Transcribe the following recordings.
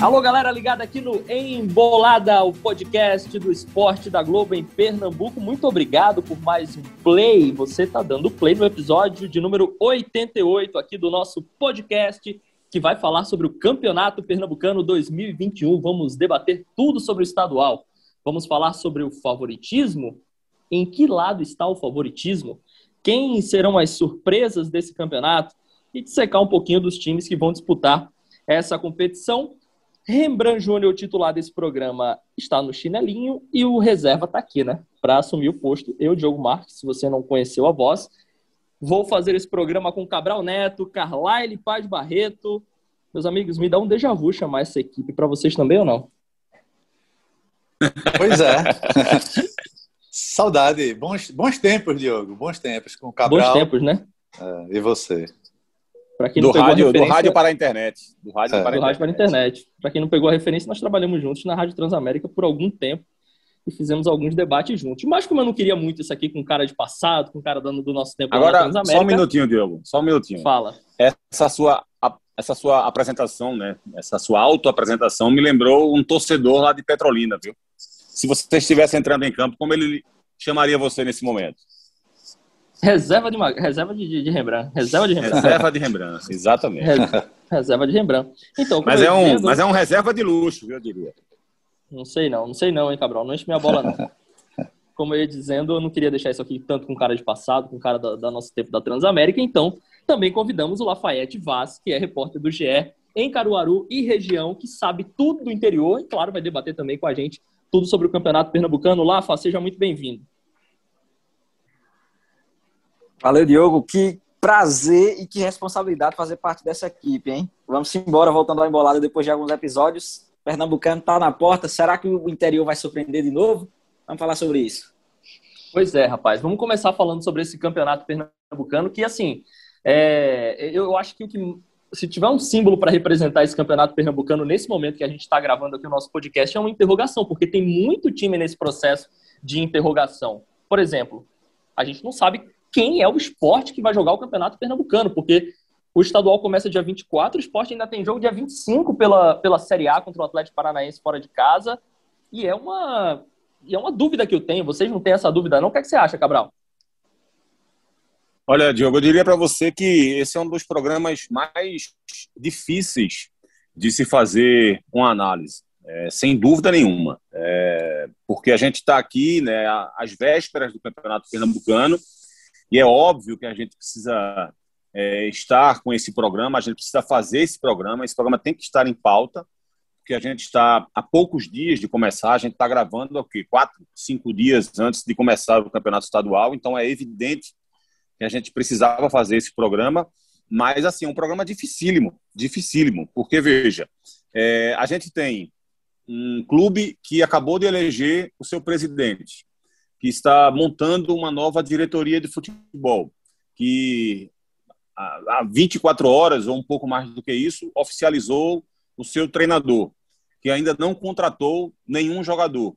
Alô, galera ligada aqui no Embolada, o podcast do esporte da Globo em Pernambuco. Muito obrigado por mais um play. Você está dando play no episódio de número 88 aqui do nosso podcast, que vai falar sobre o Campeonato Pernambucano 2021. Vamos debater tudo sobre o estadual. Vamos falar sobre o favoritismo. Em que lado está o favoritismo? Quem serão as surpresas desse campeonato? E dissecar um pouquinho dos times que vão disputar essa competição. Rembrandt Júnior, titular desse programa, está no chinelinho e o reserva está aqui, né? Para assumir o posto. Eu, Diogo Marques, se você não conheceu a voz, vou fazer esse programa com Cabral Neto, Carlyle Paz Barreto. Meus amigos, me dá um déjà vu chamar essa equipe para vocês também ou não? Pois é. Saudade. Bons, bons tempos, Diogo. Bons tempos com o Cabral. Bons tempos, né? É, e você? Quem do, rádio, referência... do rádio para a internet. Do rádio, é. para, a internet. rádio para a internet. Para quem não pegou a referência, nós trabalhamos juntos na Rádio Transamérica por algum tempo e fizemos alguns debates juntos. Mas como eu não queria muito isso aqui com cara de passado, com cara dando do nosso tempo Agora, na Transamérica... só um minutinho, Diogo. Só um minutinho. Fala. Essa sua, essa sua apresentação, né? Essa sua auto-apresentação me lembrou um torcedor lá de Petrolina, viu? Se você estivesse entrando em campo, como ele chamaria você nesse momento? Reserva de, reserva de, de, Rembrandt. Reserva de Rembrandt. Reserva de Rembrandt, exatamente. Reserva de Rembrandt. Então, mas, é um, mas é um reserva de luxo, eu diria. Não sei não, não sei não, hein, Cabral. Não enche minha bola, não. Como eu ia dizendo, eu não queria deixar isso aqui tanto com cara de passado, com cara da, da nosso tempo da Transamérica. Então, também convidamos o Lafayette Vaz, que é repórter do GE em Caruaru e região, que sabe tudo do interior e, claro, vai debater também com a gente tudo sobre o Campeonato Pernambucano. Lafa, seja muito bem-vindo. Valeu, Diogo. Que prazer e que responsabilidade fazer parte dessa equipe, hein? Vamos embora, voltando ao embolada depois de alguns episódios. Pernambucano está na porta. Será que o interior vai surpreender de novo? Vamos falar sobre isso. Pois é, rapaz. Vamos começar falando sobre esse campeonato pernambucano, que, assim, é... eu acho que o que se tiver um símbolo para representar esse campeonato pernambucano nesse momento que a gente está gravando aqui o nosso podcast, é uma interrogação, porque tem muito time nesse processo de interrogação. Por exemplo, a gente não sabe quem é o esporte que vai jogar o Campeonato Pernambucano, porque o estadual começa dia 24, o esporte ainda tem jogo dia 25 pela, pela Série A contra o Atlético Paranaense fora de casa. E é uma, e é uma dúvida que eu tenho. Vocês não têm essa dúvida, não? O que, é que você acha, Cabral? Olha, Diogo, eu diria para você que esse é um dos programas mais difíceis de se fazer uma análise, é, sem dúvida nenhuma. É, porque a gente está aqui né, às vésperas do Campeonato Pernambucano e é óbvio que a gente precisa é, estar com esse programa, a gente precisa fazer esse programa, esse programa tem que estar em pauta, porque a gente está há poucos dias de começar, a gente está gravando aqui quatro, cinco dias antes de começar o campeonato estadual, então é evidente que a gente precisava fazer esse programa, mas assim, é um programa dificílimo, dificílimo, porque veja, é, a gente tem um clube que acabou de eleger o seu presidente, que está montando uma nova diretoria de futebol, que há 24 horas ou um pouco mais do que isso oficializou o seu treinador, que ainda não contratou nenhum jogador.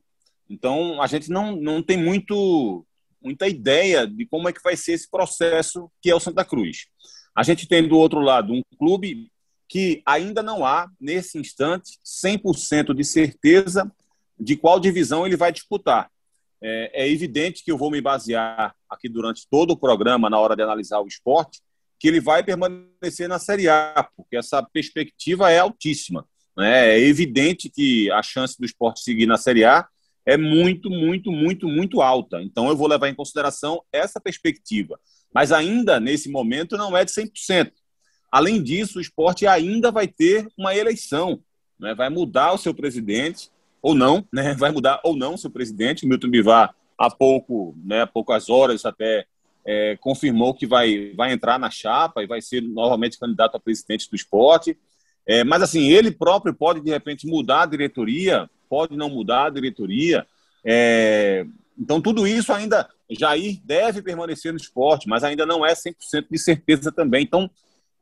Então, a gente não, não tem muito, muita ideia de como é que vai ser esse processo que é o Santa Cruz. A gente tem do outro lado um clube que ainda não há, nesse instante, 100% de certeza de qual divisão ele vai disputar é, é evidente que eu vou me basear aqui durante todo o programa, na hora de analisar o esporte, que ele vai permanecer na Série A, porque essa perspectiva é altíssima. Né? É evidente que a chance do esporte seguir na Série A é muito, muito, muito, muito alta. Então eu vou levar em consideração essa perspectiva. Mas ainda nesse momento não é de 100%. Além disso, o esporte ainda vai ter uma eleição, né? vai mudar o seu presidente ou não, né? Vai mudar ou não seu presidente. Milton Bivar, há pouco, né, há poucas horas até é, confirmou que vai, vai entrar na chapa e vai ser novamente candidato a presidente do esporte. É, mas assim, ele próprio pode de repente mudar a diretoria, pode não mudar a diretoria. É, então tudo isso ainda Jair deve permanecer no esporte, mas ainda não é 100% de certeza também. Então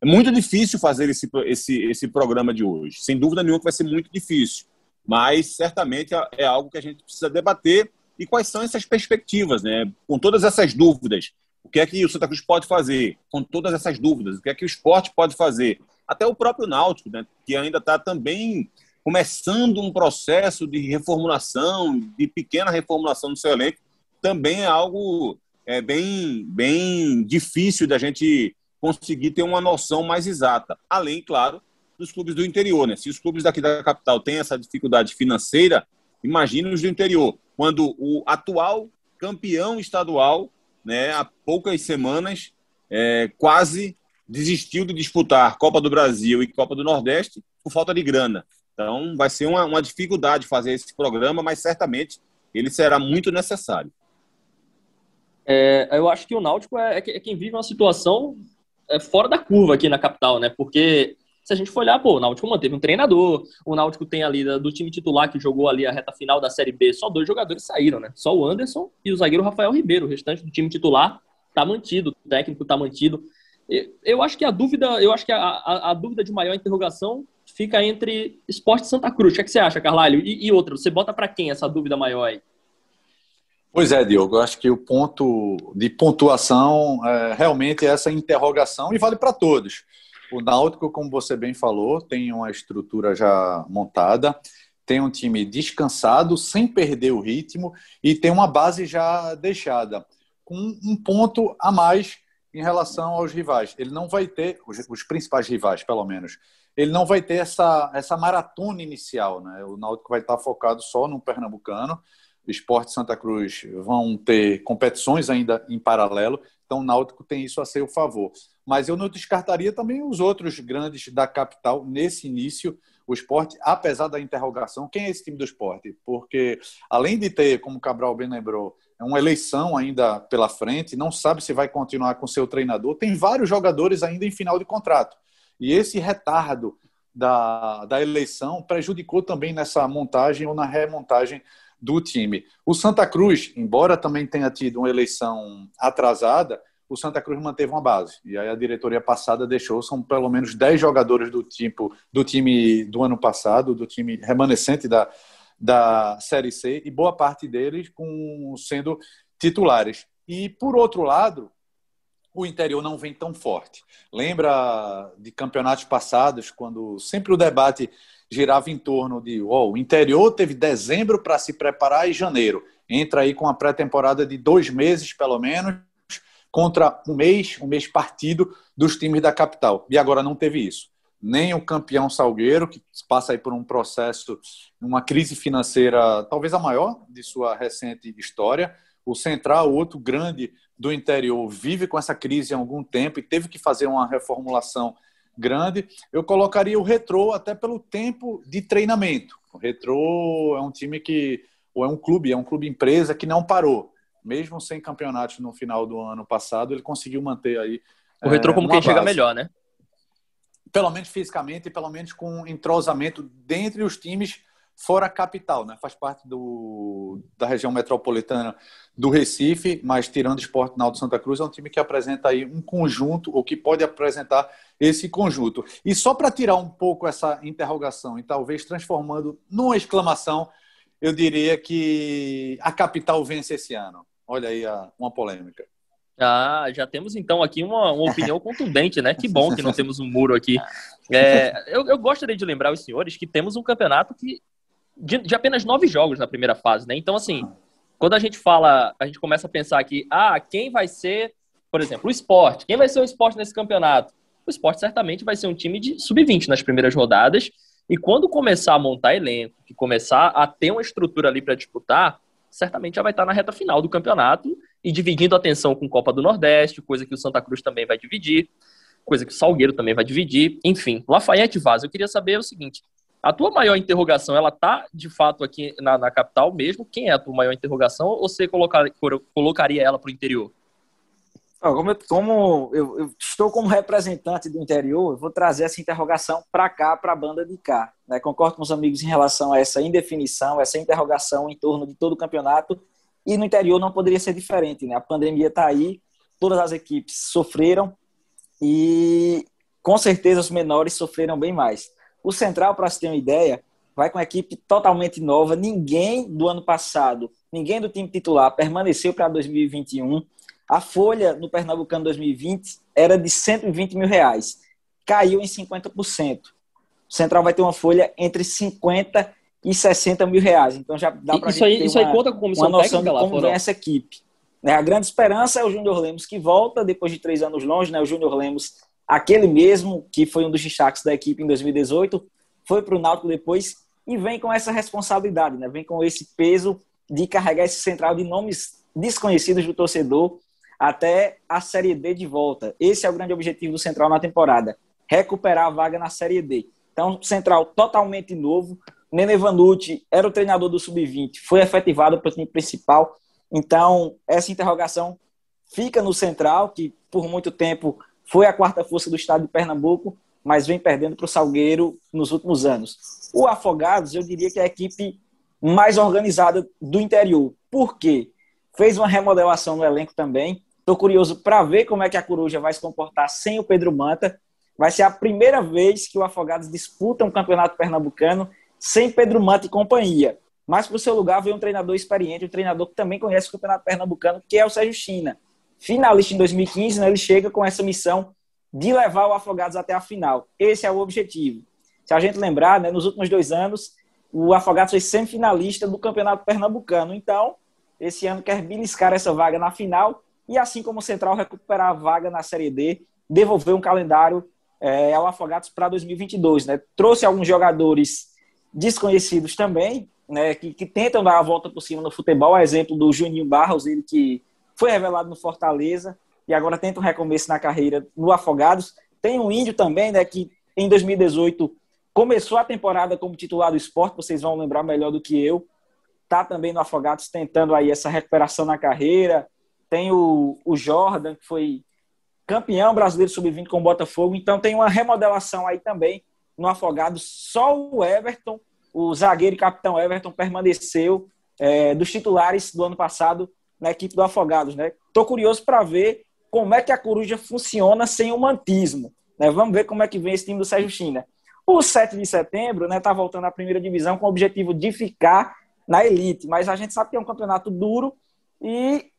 É muito difícil fazer esse, esse, esse programa de hoje. Sem dúvida nenhuma que vai ser muito difícil. Mas certamente é, é algo que a gente precisa debater e quais são essas perspectivas, né? Com todas essas dúvidas, o que é que o Santa Cruz pode fazer? Com todas essas dúvidas, o que é que o esporte pode fazer? Até o próprio Náutico, né? Que ainda está também começando um processo de reformulação, de pequena reformulação do seu elenco, também é algo é, bem, bem difícil da gente conseguir ter uma noção mais exata. Além, claro, dos clubes do interior. Né? Se os clubes daqui da capital têm essa dificuldade financeira, imagine os do interior. Quando o atual campeão estadual, né, há poucas semanas, é, quase desistiu de disputar Copa do Brasil e Copa do Nordeste por falta de grana. Então, vai ser uma, uma dificuldade fazer esse programa, mas certamente ele será muito necessário. É, eu acho que o Náutico é, é, é quem vive uma situação é, fora da curva aqui na capital, né? Porque se a gente for olhar, pô, o Náutico manteve um treinador, o Náutico tem ali do time titular que jogou ali a reta final da Série B, só dois jogadores saíram, né? Só o Anderson e o zagueiro Rafael Ribeiro. O restante do time titular tá mantido, o técnico tá mantido. Eu acho que a dúvida, eu acho que a, a, a dúvida de maior interrogação fica entre Esporte Santa Cruz. O que, é que você acha, Carlalho? E, e outra, você bota para quem essa dúvida maior aí? Pois é, Diogo, eu acho que o ponto de pontuação é realmente é essa interrogação e vale para todos. O Náutico, como você bem falou, tem uma estrutura já montada, tem um time descansado, sem perder o ritmo e tem uma base já deixada, com um ponto a mais em relação aos rivais. Ele não vai ter, os, os principais rivais, pelo menos, ele não vai ter essa, essa maratona inicial. Né? O Náutico vai estar focado só no Pernambucano. Esporte Santa Cruz vão ter competições ainda em paralelo, então o Náutico tem isso a seu favor. Mas eu não descartaria também os outros grandes da capital nesse início. O esporte, apesar da interrogação, quem é esse time do esporte? Porque, além de ter, como o Cabral bem lembrou, uma eleição ainda pela frente, não sabe se vai continuar com seu treinador, tem vários jogadores ainda em final de contrato. E esse retardo da, da eleição prejudicou também nessa montagem ou na remontagem do time. O Santa Cruz, embora também tenha tido uma eleição atrasada, o Santa Cruz manteve uma base. E aí a diretoria passada deixou, são pelo menos 10 jogadores do tipo do time do ano passado, do time remanescente da, da Série C, e boa parte deles com, sendo titulares. E por outro lado, o interior não vem tão forte. Lembra de campeonatos passados, quando sempre o debate girava em torno de oh, o interior teve dezembro para se preparar e janeiro. Entra aí com a pré-temporada de dois meses, pelo menos, contra um mês, um mês partido dos times da capital. E agora não teve isso. Nem o campeão Salgueiro, que passa aí por um processo, uma crise financeira talvez a maior de sua recente história. O Central, outro grande do interior vive com essa crise há algum tempo e teve que fazer uma reformulação grande. Eu colocaria o Retrô até pelo tempo de treinamento. O Retrô é um time que, ou é um clube, é um clube empresa que não parou. Mesmo sem campeonatos no final do ano passado, ele conseguiu manter aí. O Retrô é, como quem base. chega melhor, né? Pelo menos fisicamente e pelo menos com entrosamento dentre os times fora a capital, né? Faz parte do, da região metropolitana do Recife, mas tirando o Esporte Náutico Santa Cruz, é um time que apresenta aí um conjunto, ou que pode apresentar esse conjunto. E só para tirar um pouco essa interrogação e talvez transformando numa exclamação, eu diria que a capital vence esse ano. Olha aí a, uma polêmica. Ah, já temos então aqui uma, uma opinião contundente, né? Que bom que não temos um muro aqui. É, eu, eu gostaria de lembrar os senhores que temos um campeonato que de, de, apenas nove jogos na primeira fase, né? Então, assim, quando a gente fala, a gente começa a pensar aqui, ah, quem vai ser, por exemplo, o esporte? Quem vai ser o esporte nesse campeonato? O esporte certamente vai ser um time de sub-20 nas primeiras rodadas. E quando começar a montar elenco, que começar a ter uma estrutura ali para disputar, certamente já vai estar na reta final do campeonato e dividindo a atenção com Copa do Nordeste, coisa que o Santa Cruz também vai dividir, coisa que o Salgueiro também vai dividir. Enfim, Lafayette Vaz, eu queria saber o seguinte: a tua maior interrogação, ela tá de fato aqui na, na capital mesmo? Quem é a tua maior interrogação? Ou você colocar, colocaria ela para o interior? Como, eu, como eu, eu, estou como representante do interior, eu vou trazer essa interrogação para cá, para a banda de cá. Né? Concordo com os amigos em relação a essa indefinição, essa interrogação em torno de todo o campeonato. E no interior não poderia ser diferente. Né? A pandemia está aí, todas as equipes sofreram e com certeza os menores sofreram bem mais. O Central, para você ter uma ideia, vai com a equipe totalmente nova. Ninguém do ano passado, ninguém do time titular permaneceu para 2021. A folha no Pernambucano 2020 era de 120 mil reais. Caiu em 50%. O Central vai ter uma folha entre 50 e 60 mil reais. Então já dá para aí, ter isso uma, aí conta com comissão uma noção técnica de lá como fora. vem essa equipe. Né, A grande esperança é o Júnior Lemos que volta depois de três anos longe. Né? O Júnior Lemos, aquele mesmo que foi um dos destaques da equipe em 2018, foi para o Náutico depois e vem com essa responsabilidade, né? vem com esse peso de carregar esse central de nomes desconhecidos do torcedor até a Série D de volta. Esse é o grande objetivo do Central na temporada, recuperar a vaga na Série D. Então, Central totalmente novo. Nene Vanucci era o treinador do Sub-20, foi efetivado para o time principal. Então, essa interrogação fica no Central, que por muito tempo foi a quarta força do estado de Pernambuco, mas vem perdendo para o Salgueiro nos últimos anos. O Afogados, eu diria que é a equipe mais organizada do interior. Por quê? Fez uma remodelação no elenco também. Estou curioso para ver como é que a Coruja vai se comportar sem o Pedro Manta. Vai ser a primeira vez que o Afogados disputa um campeonato pernambucano sem Pedro Manta e companhia. Mas para o seu lugar veio um treinador experiente, um treinador que também conhece o campeonato pernambucano, que é o Sérgio China. Finalista em 2015, né, ele chega com essa missão de levar o Afogados até a final. Esse é o objetivo. Se a gente lembrar, né, nos últimos dois anos, o Afogados foi semifinalista do Campeonato Pernambucano. Então, esse ano quer beliscar essa vaga na final e, assim como o Central, recuperar a vaga na Série D, devolver um calendário é, ao Afogados para 2022. Né? Trouxe alguns jogadores desconhecidos também, né, que, que, tentam dar a volta por cima no futebol. A exemplo do Juninho Barros, ele que foi revelado no Fortaleza e agora tenta um recomeço na carreira no Afogados. Tem um índio também, né, que em 2018 começou a temporada como titular do esporte, vocês vão lembrar melhor do que eu. Tá também no Afogados tentando aí essa recuperação na carreira. Tem o, o Jordan, que foi campeão brasileiro sub-20 com o Botafogo. Então tem uma remodelação aí também no Afogados. Só o Everton, o zagueiro e capitão Everton, permaneceu é, dos titulares do ano passado na equipe do Afogados. Né? Tô curioso para ver como é que a Coruja funciona sem o mantismo. Né? Vamos ver como é que vem esse time do Sérgio China. O 7 de setembro está né, tá voltando à primeira divisão com o objetivo de ficar na elite, mas a gente sabe que é um campeonato duro e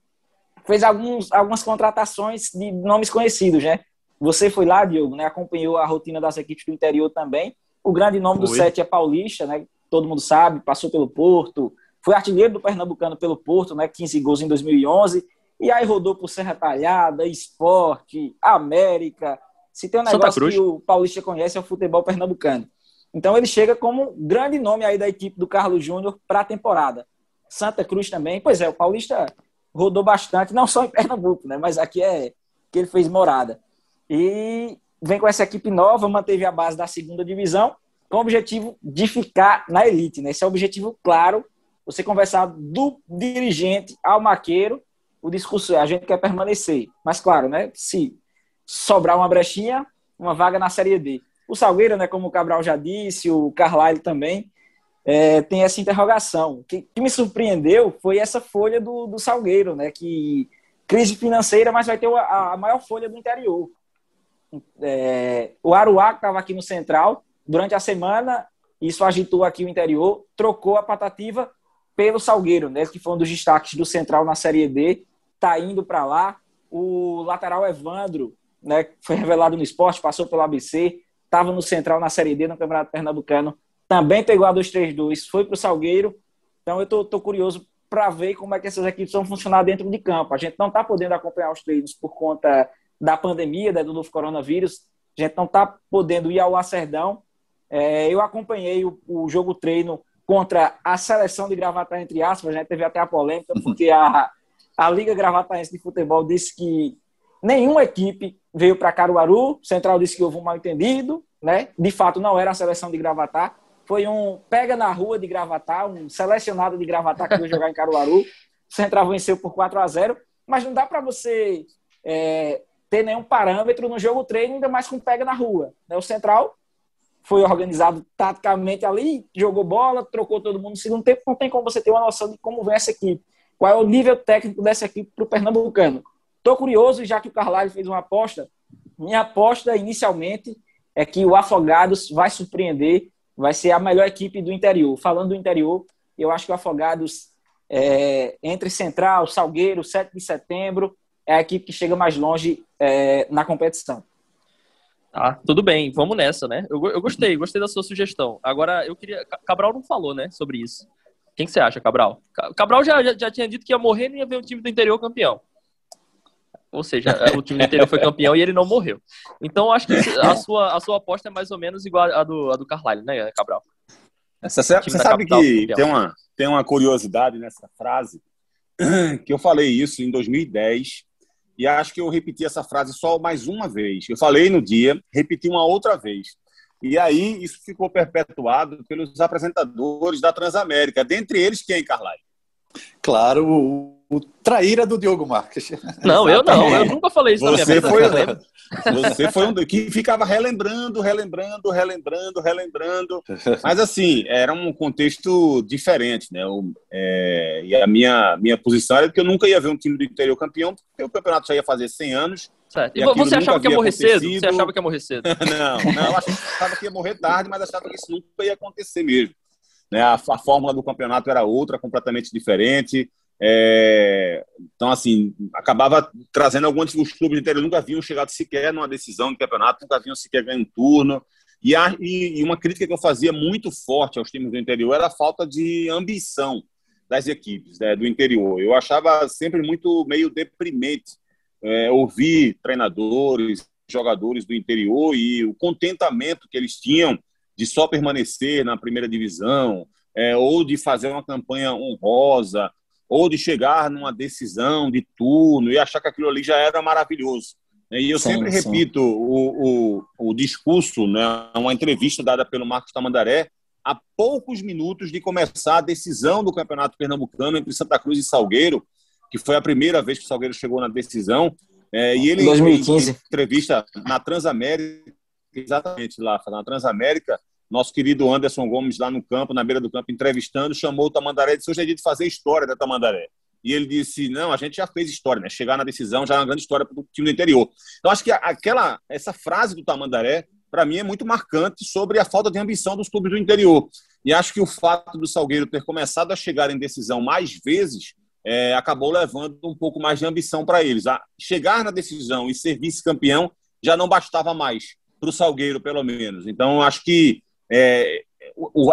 fez alguns, algumas contratações de nomes conhecidos, né? Você foi lá, Diogo, né? acompanhou a rotina das equipes do interior também. O grande nome do 7 é Paulista, né? todo mundo sabe, passou pelo Porto, foi artilheiro do Pernambucano pelo Porto, né? 15 gols em 2011, e aí rodou por Serra Talhada, Esporte, América, se tem um negócio que o Paulista conhece é o futebol pernambucano. Então ele chega como grande nome aí da equipe do Carlos Júnior para a temporada. Santa Cruz também. Pois é, o Paulista rodou bastante, não só em Pernambuco, né? Mas aqui é que ele fez morada. E vem com essa equipe nova, manteve a base da segunda divisão, com o objetivo de ficar na elite, né? Esse é o objetivo claro. Você conversar do dirigente ao maqueiro, o discurso é a gente quer permanecer. Mas claro, né? Se sobrar uma brechinha, uma vaga na Série D. O Salgueiro, né, como o Cabral já disse, o Carlyle também, é, tem essa interrogação. O que, que, me surpreendeu foi essa folha do, do Salgueiro, né, que crise financeira, mas vai ter a, a maior folha do interior. É, o Aruá, que estava aqui no Central, durante a semana, isso agitou aqui o interior, trocou a patativa pelo Salgueiro, né, que foi um dos destaques do Central na Série D, tá indo para lá. O lateral Evandro, né, foi revelado no esporte, passou pelo ABC, estava no Central na Série D, no Campeonato Pernambucano, também pegou a 2-3-2, foi para o Salgueiro. Então eu tô, tô curioso para ver como é que essas equipes vão funcionar dentro de campo. A gente não está podendo acompanhar os treinos por conta da pandemia, né, do novo coronavírus. A gente não está podendo ir ao Lacerdão. É, eu acompanhei o, o, jogo treino contra a seleção de Gravatar, entre aspas, a gente teve até a polêmica, porque a, a Liga Gravataense de Futebol disse que nenhuma equipe veio para Caruaru, Central disse que houve um mal entendido, né? De fato, não era a seleção de Gravatar, foi um pega na rua de Gravatar, um selecionado de Gravatar que veio jogar em Caruaru. O Central venceu por 4 a 0 mas não dá para você é, ter nenhum parâmetro no jogo treino, ainda mais com pega na rua. Né? O Central foi organizado taticamente ali, jogou bola, trocou todo mundo no segundo tempo, não tem como você ter uma noção de como vem essa equipe. Qual é o nível técnico dessa equipe para o Pernambucano. Estou curioso, já que o Carlyle fez uma aposta minha aposta inicialmente é que o Afogados vai surpreender, vai ser a melhor equipe do interior. Falando do interior, eu acho que o Afogados, é, entre Central, Salgueiro, 7 de setembro, é a equipe que chega mais longe é, na competição. Ah, tudo bem, vamos nessa, né? Eu, eu gostei, gostei da sua sugestão. Agora, eu queria. Cabral não falou, né, sobre isso. Quem que você acha, Cabral? Cabral já, já, já tinha dito que ia morrer e ia ver o time do interior campeão. Ou seja, o time do interior foi campeão e ele não morreu. Então, acho que a sua, a sua aposta é mais ou menos igual à do, a do Carlisle, né, Cabral? Você, você sabe capital, que tem uma, tem uma curiosidade nessa frase, que eu falei isso em 2010 e acho que eu repeti essa frase só mais uma vez. Eu falei no dia, repeti uma outra vez. E aí isso ficou perpetuado pelos apresentadores da Transamérica, dentre eles quem, Carlai? Claro, o, traíra do Diogo Marques. Não, eu não, eu nunca falei isso você na minha vida. Foi, você foi um que ficava relembrando, relembrando, relembrando, relembrando. Mas assim, era um contexto diferente, né? O, é, e a minha, minha posição era que eu nunca ia ver um time do interior campeão, porque o campeonato já ia fazer 100 anos. Certo. E, e você achava que ia morrer cedo? Você achava que ia morrer cedo? não, não, eu achava que ia morrer tarde, mas achava que isso nunca ia acontecer mesmo. Né? A, a fórmula do campeonato era outra, completamente diferente. É, então, assim, acabava trazendo alguns os clubes do interior nunca haviam chegado sequer numa decisão de campeonato, nunca haviam sequer ganho um turno. E, a, e, uma crítica que eu fazia muito forte aos times do interior era a falta de ambição das equipes né, do interior. Eu achava sempre muito meio deprimente é, ouvir treinadores, jogadores do interior e o contentamento que eles tinham de só permanecer na primeira divisão, é, ou de fazer uma campanha honrosa, ou de chegar numa decisão de turno e achar que aquilo ali já era maravilhoso. E eu sim, sempre sim. repito o, o, o discurso, né, uma entrevista dada pelo Marcos Tamandaré, há poucos minutos de começar a decisão do Campeonato Pernambucano entre Santa Cruz e Salgueiro, que foi a primeira vez que o Salgueiro chegou na decisão. É, e ele, 2015. em entrevista na Transamérica, exatamente lá, na Transamérica, nosso querido Anderson Gomes lá no campo, na beira do campo, entrevistando, chamou o Tamandaré e disse: hoje é dia de fazer história da Tamandaré. E ele disse: não, a gente já fez história, né? Chegar na decisão já é uma grande história para o time do interior. Então, acho que aquela, essa frase do Tamandaré, para mim, é muito marcante sobre a falta de ambição dos clubes do interior. E acho que o fato do Salgueiro ter começado a chegar em decisão mais vezes é, acabou levando um pouco mais de ambição para eles. A chegar na decisão e ser vice-campeão já não bastava mais para o Salgueiro, pelo menos. Então, acho que é,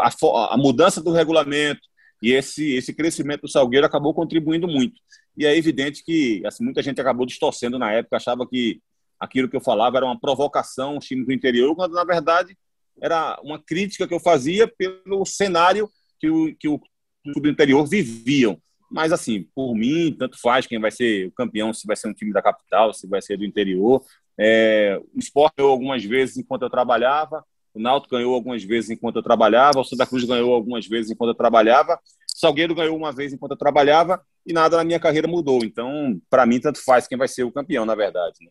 a, a, mudança do regulamento e esse, esse crescimento do Salgueiro acabou contribuindo muito. E é evidente que assim, muita gente acabou distorcendo na época, achava que aquilo que eu falava era uma provocação aos times do interior, quando na verdade era uma crítica que eu fazia pelo cenário que o, que o clube do interior viviam. Mas, assim, por mim, tanto faz quem vai ser o campeão, se vai ser um time da capital, se vai ser do interior. É, o esporte ganhou algumas vezes enquanto eu trabalhava, o Náutico ganhou algumas vezes enquanto eu trabalhava, o Santa Cruz ganhou algumas vezes enquanto eu trabalhava, o Salgueiro ganhou uma vez enquanto eu trabalhava e nada na minha carreira mudou. Então, para mim, tanto faz quem vai ser o campeão, na verdade. Né?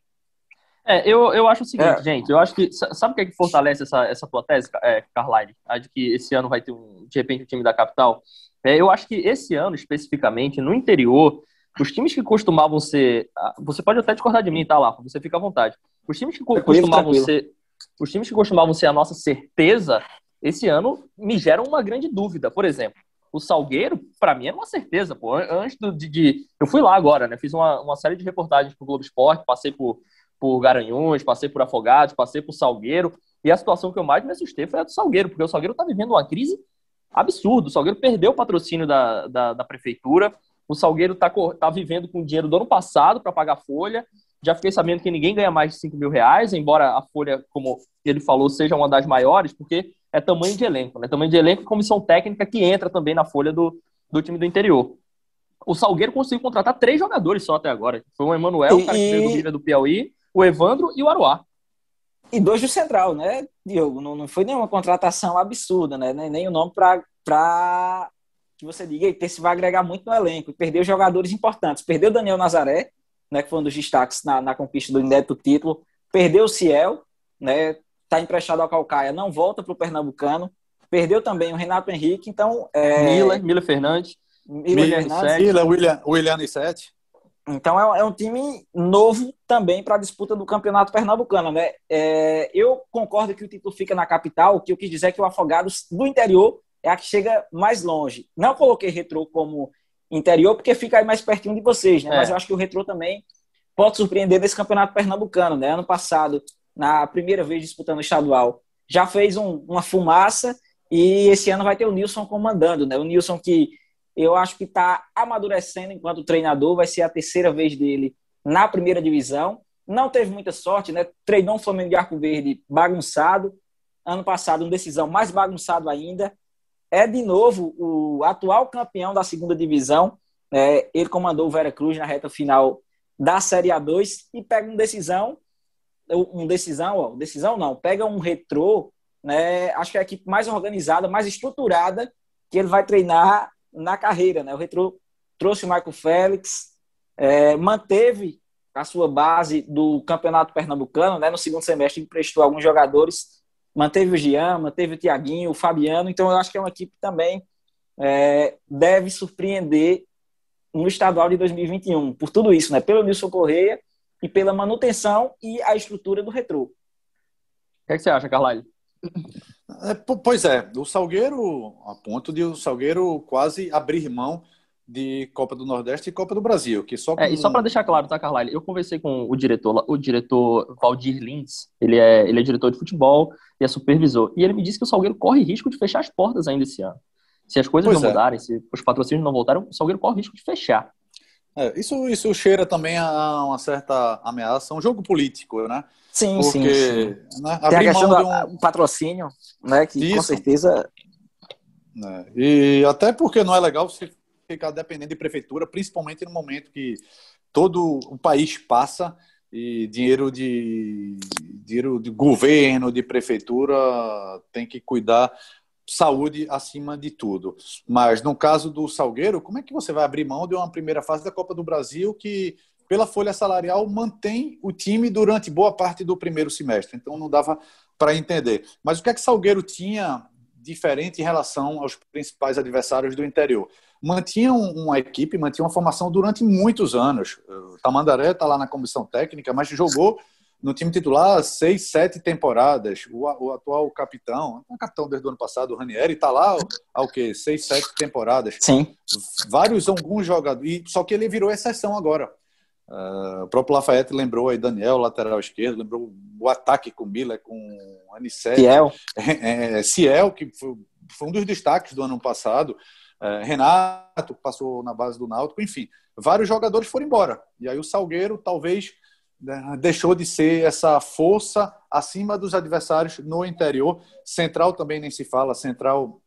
É, eu, eu acho o seguinte, é. gente, eu acho que. Sabe o que, é que fortalece essa, essa tua tese, é, Carline? A de que esse ano vai ter, um, de repente, o um time da capital? É, eu acho que esse ano, especificamente, no interior, os times que costumavam ser. Ah, você pode até discordar de mim, tá lá? Você fica à vontade. Os times que costumavam ser os times que costumavam ser a nossa certeza, esse ano me geram uma grande dúvida. Por exemplo, o Salgueiro, para mim, é uma certeza. Pô. Antes de, de, Eu fui lá agora, né? Fiz uma, uma série de reportagens para o Globo Esporte, passei por, por Garanhuns, passei por Afogados, passei por Salgueiro. E a situação que eu mais me assustei foi a do Salgueiro, porque o Salgueiro está vivendo uma crise absurda. O Salgueiro perdeu o patrocínio da, da, da prefeitura. O Salgueiro está tá vivendo com dinheiro do ano passado para pagar folha. Já fiquei sabendo que ninguém ganha mais de 5 mil reais, embora a folha, como ele falou, seja uma das maiores, porque é tamanho de elenco, né? Tamanho de elenco e comissão técnica que entra também na folha do, do time do interior. O Salgueiro conseguiu contratar três jogadores só até agora. Foi o Emanuel, o cara que veio do River do Piauí, o Evandro e o Aruá. E dois do Central, né, Diogo? Não, não foi nenhuma contratação absurda, né? Nem, nem o nome para que você diga, esse vai agregar muito no elenco. Perdeu jogadores importantes. Perdeu o Daniel Nazaré, né, que foi um dos destaques na, na conquista do inédito título. Perdeu o Ciel, né, está emprestado ao Calcaia, não volta para o Pernambucano. Perdeu também o Renato Henrique, então... É... Miller, Miller Fernandes. Miller, Fernandes. Miller, William, William Nissete. Então é, é um time novo também para a disputa do campeonato pernambucano, né? É, eu concordo que o título fica na capital, o que eu quis dizer é que o Afogados do interior é a que chega mais longe. Não coloquei Retrô como interior porque fica aí mais pertinho de vocês, né? É. Mas eu acho que o Retrô também pode surpreender nesse campeonato pernambucano, né? Ano passado, na primeira vez disputando o estadual, já fez um, uma fumaça e esse ano vai ter o Nilson comandando, né? O Nilson que eu acho que está amadurecendo enquanto treinador, vai ser a terceira vez dele na primeira divisão. Não teve muita sorte, né? Treinou um Flamengo de Arco Verde bagunçado. Ano passado, um decisão mais bagunçado ainda. É de novo o atual campeão da segunda divisão. É, ele comandou o Vera Cruz na reta final da Série A2 e pega um decisão, um decisão, ó, decisão não, pega um retrô, né? Acho que é a equipe mais organizada, mais estruturada que ele vai treinar na carreira. Né? O Retro trouxe o Marco Félix, é, manteve a sua base do Campeonato Pernambucano, né? no segundo semestre emprestou alguns jogadores, manteve o Gian, manteve o Tiaguinho, o Fabiano, então eu acho que é uma equipe que também é, deve surpreender no estadual de 2021, por tudo isso, né? pelo Nilson Correia e pela manutenção e a estrutura do Retro. O que, é que você acha, Carlyle? É, pois é, o Salgueiro, a ponto de o Salgueiro quase abrir mão de Copa do Nordeste e Copa do Brasil, que só com... é, e só para deixar claro, tá, Carlyle? Eu conversei com o diretor, o diretor Valdir Lins, ele é, ele é diretor de futebol e é supervisor, e ele me disse que o Salgueiro corre risco de fechar as portas ainda esse ano. Se as coisas pois não é. mudarem, se os patrocínios não voltarem, o Salgueiro corre risco de fechar. É, isso, isso cheira também a uma certa ameaça, um jogo político, né? Sim, Porque, sim. sim. Né, Tem a questão do um... patrocínio, né? Que isso. com certeza. É, e até porque não é legal você ficar dependendo de prefeitura, principalmente no momento que todo o país passa e dinheiro de dinheiro de governo, de prefeitura tem que cuidar saúde acima de tudo. Mas no caso do Salgueiro, como é que você vai abrir mão de uma primeira fase da Copa do Brasil que, pela folha salarial, mantém o time durante boa parte do primeiro semestre? Então não dava para entender. Mas o que é que Salgueiro tinha diferente em relação aos principais adversários do interior? Mantinha uma equipe, mantinha uma formação durante muitos anos. O Tamandaré está lá na comissão técnica, mas jogou no time titular seis, sete temporadas. O, o atual capitão, o capitão desde o ano passado, o Ranieri, está lá há o quê? Seis, sete temporadas. Sim. Vários, alguns jogadores. Só que ele virou exceção agora. Uh, o próprio Lafayette lembrou aí Daniel, lateral esquerdo, lembrou o ataque com Miller, com Anissete. Ciel. É, é, Ciel, que foi, foi, um dos destaques do ano passado. É, Renato, que passou na base do Náutico, enfim. Vários jogadores foram embora. E aí o Salgueiro talvez né, deixou de ser essa força acima dos adversários no interior. Central também nem se fala, Central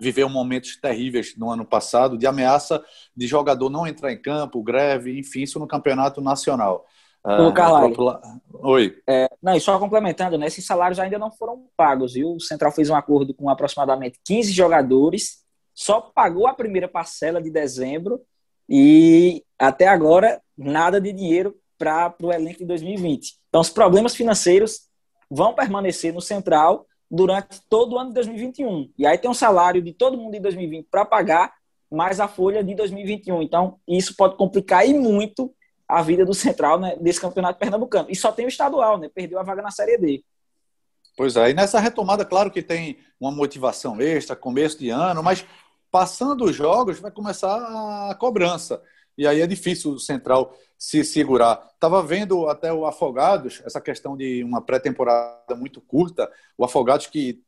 viveu momentos terríveis no ano passado de ameaça de jogador não entrar em campo, greve, enfim, isso no campeonato nacional. Ô, Carlai, Oi. É, não, e só complementando, né, esses salários ainda não foram pagos, viu? O Central fez um acordo com aproximadamente 15 jogadores, só pagou a primeira parcela de dezembro e até agora nada de dinheiro para o elenco de 2020. Então, os problemas financeiros vão permanecer no Central durante todo o ano de 2021. E aí tem um salário de todo mundo em 2020 para pagar, mais a folha de 2021. Então, isso pode complicar e muito a vida do Central né, desse campeonato pernambucano. E só tem o estadual, né? Perdeu a vaga na Série D. Pois é, e nessa retomada, claro que tem uma motivação extra, começo de ano, mas passando os jogos vai começar a cobrança. E aí é difícil o Central se segurar. Estava vendo até o Afogados, essa questão de uma pré-temporada muito curta, o Afogados que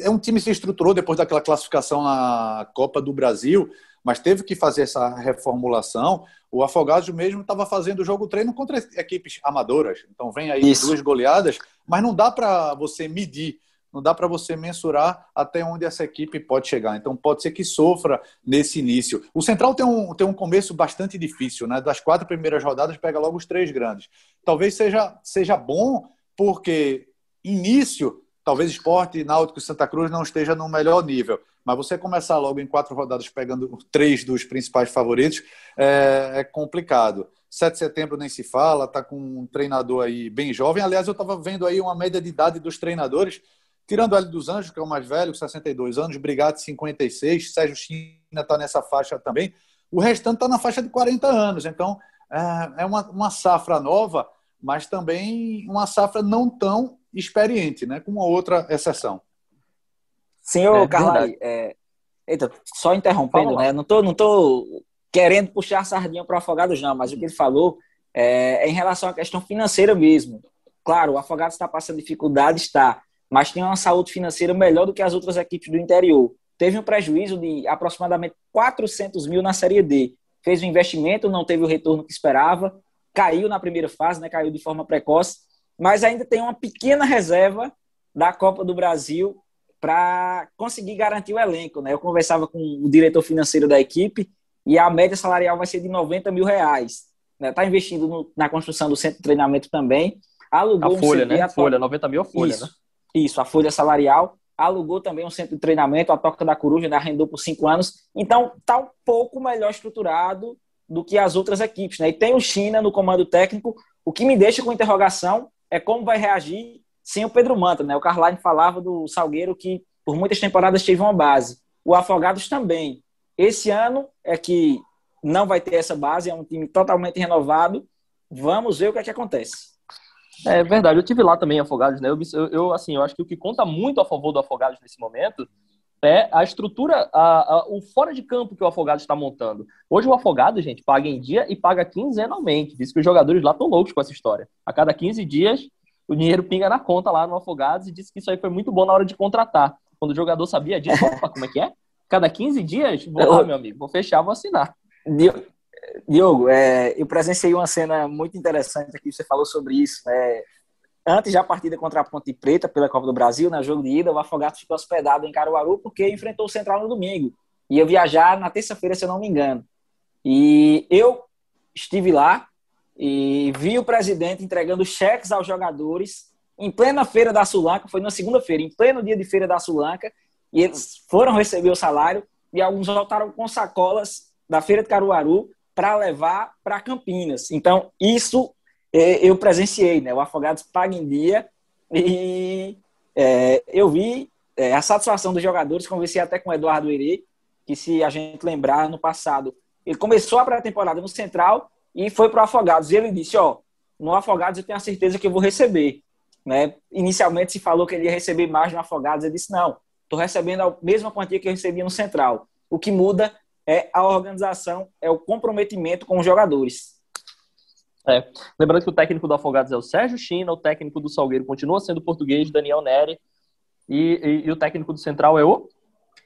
é um time que se estruturou depois daquela classificação na Copa do Brasil, mas teve que fazer essa reformulação. O Afogados mesmo estava fazendo o jogo treino contra equipes amadoras. Então vem aí Isso. duas goleadas, mas não dá para você medir não dá para você mensurar até onde essa equipe pode chegar. Então, pode ser que sofra nesse início. O Central tem um, tem um começo bastante difícil, né? Das quatro primeiras rodadas, pega logo os três grandes. Talvez seja, seja bom, porque início, talvez esporte, náutico e Santa Cruz não esteja no melhor nível. Mas você começar logo em quatro rodadas pegando três dos principais favoritos é, é complicado. 7 de setembro nem se fala, tá com um treinador aí bem jovem. Aliás, eu estava vendo aí uma média de idade dos treinadores Tirando o Hélio dos Anjos, que é o mais velho, 62 anos, Brigatti, 56, Sérgio China está nessa faixa também. O restante está na faixa de 40 anos. Então, é, é uma, uma safra nova, mas também uma safra não tão experiente, né? com uma outra exceção. Senhor é, Carlai, é... Eita, só interrompendo, né? Não tô, não tô querendo puxar a sardinha para o Afogados, não, mas o que ele falou é, é, em relação à questão financeira mesmo. Claro, o Afogados está passando dificuldade, está, mas tem uma saúde financeira melhor do que as outras equipes do interior. Teve um prejuízo de aproximadamente 400 mil na Série D. Fez o um investimento, não teve o retorno que esperava, caiu na primeira fase, né, caiu de forma precoce, mas ainda tem uma pequena reserva da Copa do Brasil para conseguir garantir o elenco. Né? Eu conversava com o diretor financeiro da equipe e a média salarial vai ser de 90 mil reais. Está né? Tá investindo no, na construção do centro de treinamento também. Alugou a folha, um né? A folha, 90 mil a folha, isso, né? Isso, a folha salarial. Alugou também um centro de treinamento, a Toca da Coruja, né? arrendou por cinco anos. Então, está um pouco melhor estruturado do que as outras equipes. Né? E tem o China no comando técnico. O que me deixa com interrogação é como vai reagir sem o Pedro Manta, né? O Carline falava do Salgueiro que por muitas temporadas teve uma base. O Afogados também. Esse ano é que não vai ter essa base, é um time totalmente renovado. Vamos ver o que é que acontece. É verdade, eu tive lá também Afogados, né? Eu, eu, assim, eu acho que o que conta muito a favor do Afogados nesse momento é a estrutura, a, a, o fora de campo que o Afogados está montando. Hoje o Afogado, gente, paga em dia e paga quinzenalmente. Diz que os jogadores lá estão loucos com essa história. A cada 15 dias o dinheiro pinga na conta lá no Afogados e disse que isso aí foi muito bom na hora de contratar. Quando o jogador sabia disso, opa, como é que é? Cada 15 dias, vou lá, meu amigo, vou fechar, vou assinar. Diogo, é, eu presenciei uma cena muito interessante aqui, você falou sobre isso. Né? Antes da partida contra a Ponte Preta pela Copa do Brasil, no jogo de ida, o Afogados ficou hospedado em Caruaru porque enfrentou o Central no domingo. Ia viajar na terça-feira, se eu não me engano. E eu estive lá, e vi o presidente entregando cheques aos jogadores em plena feira da Sulanca, foi na segunda-feira, em pleno dia de feira da Sulanca, e eles foram receber o salário e alguns voltaram com sacolas da feira de Caruaru para levar para Campinas. Então, isso eu presenciei, né? O Afogados paga em dia e é, eu vi é, a satisfação dos jogadores, conversei até com o Eduardo Herê, que se a gente lembrar, no passado, ele começou a pré-temporada no Central e foi para o Afogados. E ele disse: Ó, no Afogados eu tenho a certeza que eu vou receber. Né? Inicialmente se falou que ele ia receber mais no Afogados. Ele disse: Não, estou recebendo a mesma quantia que eu recebia no Central. O que muda é a organização, é o comprometimento com os jogadores. É. Lembrando que o técnico do Afogados é o Sérgio China, o técnico do Salgueiro continua sendo o português, Daniel Neri, e, e, e, o técnico do Central é o?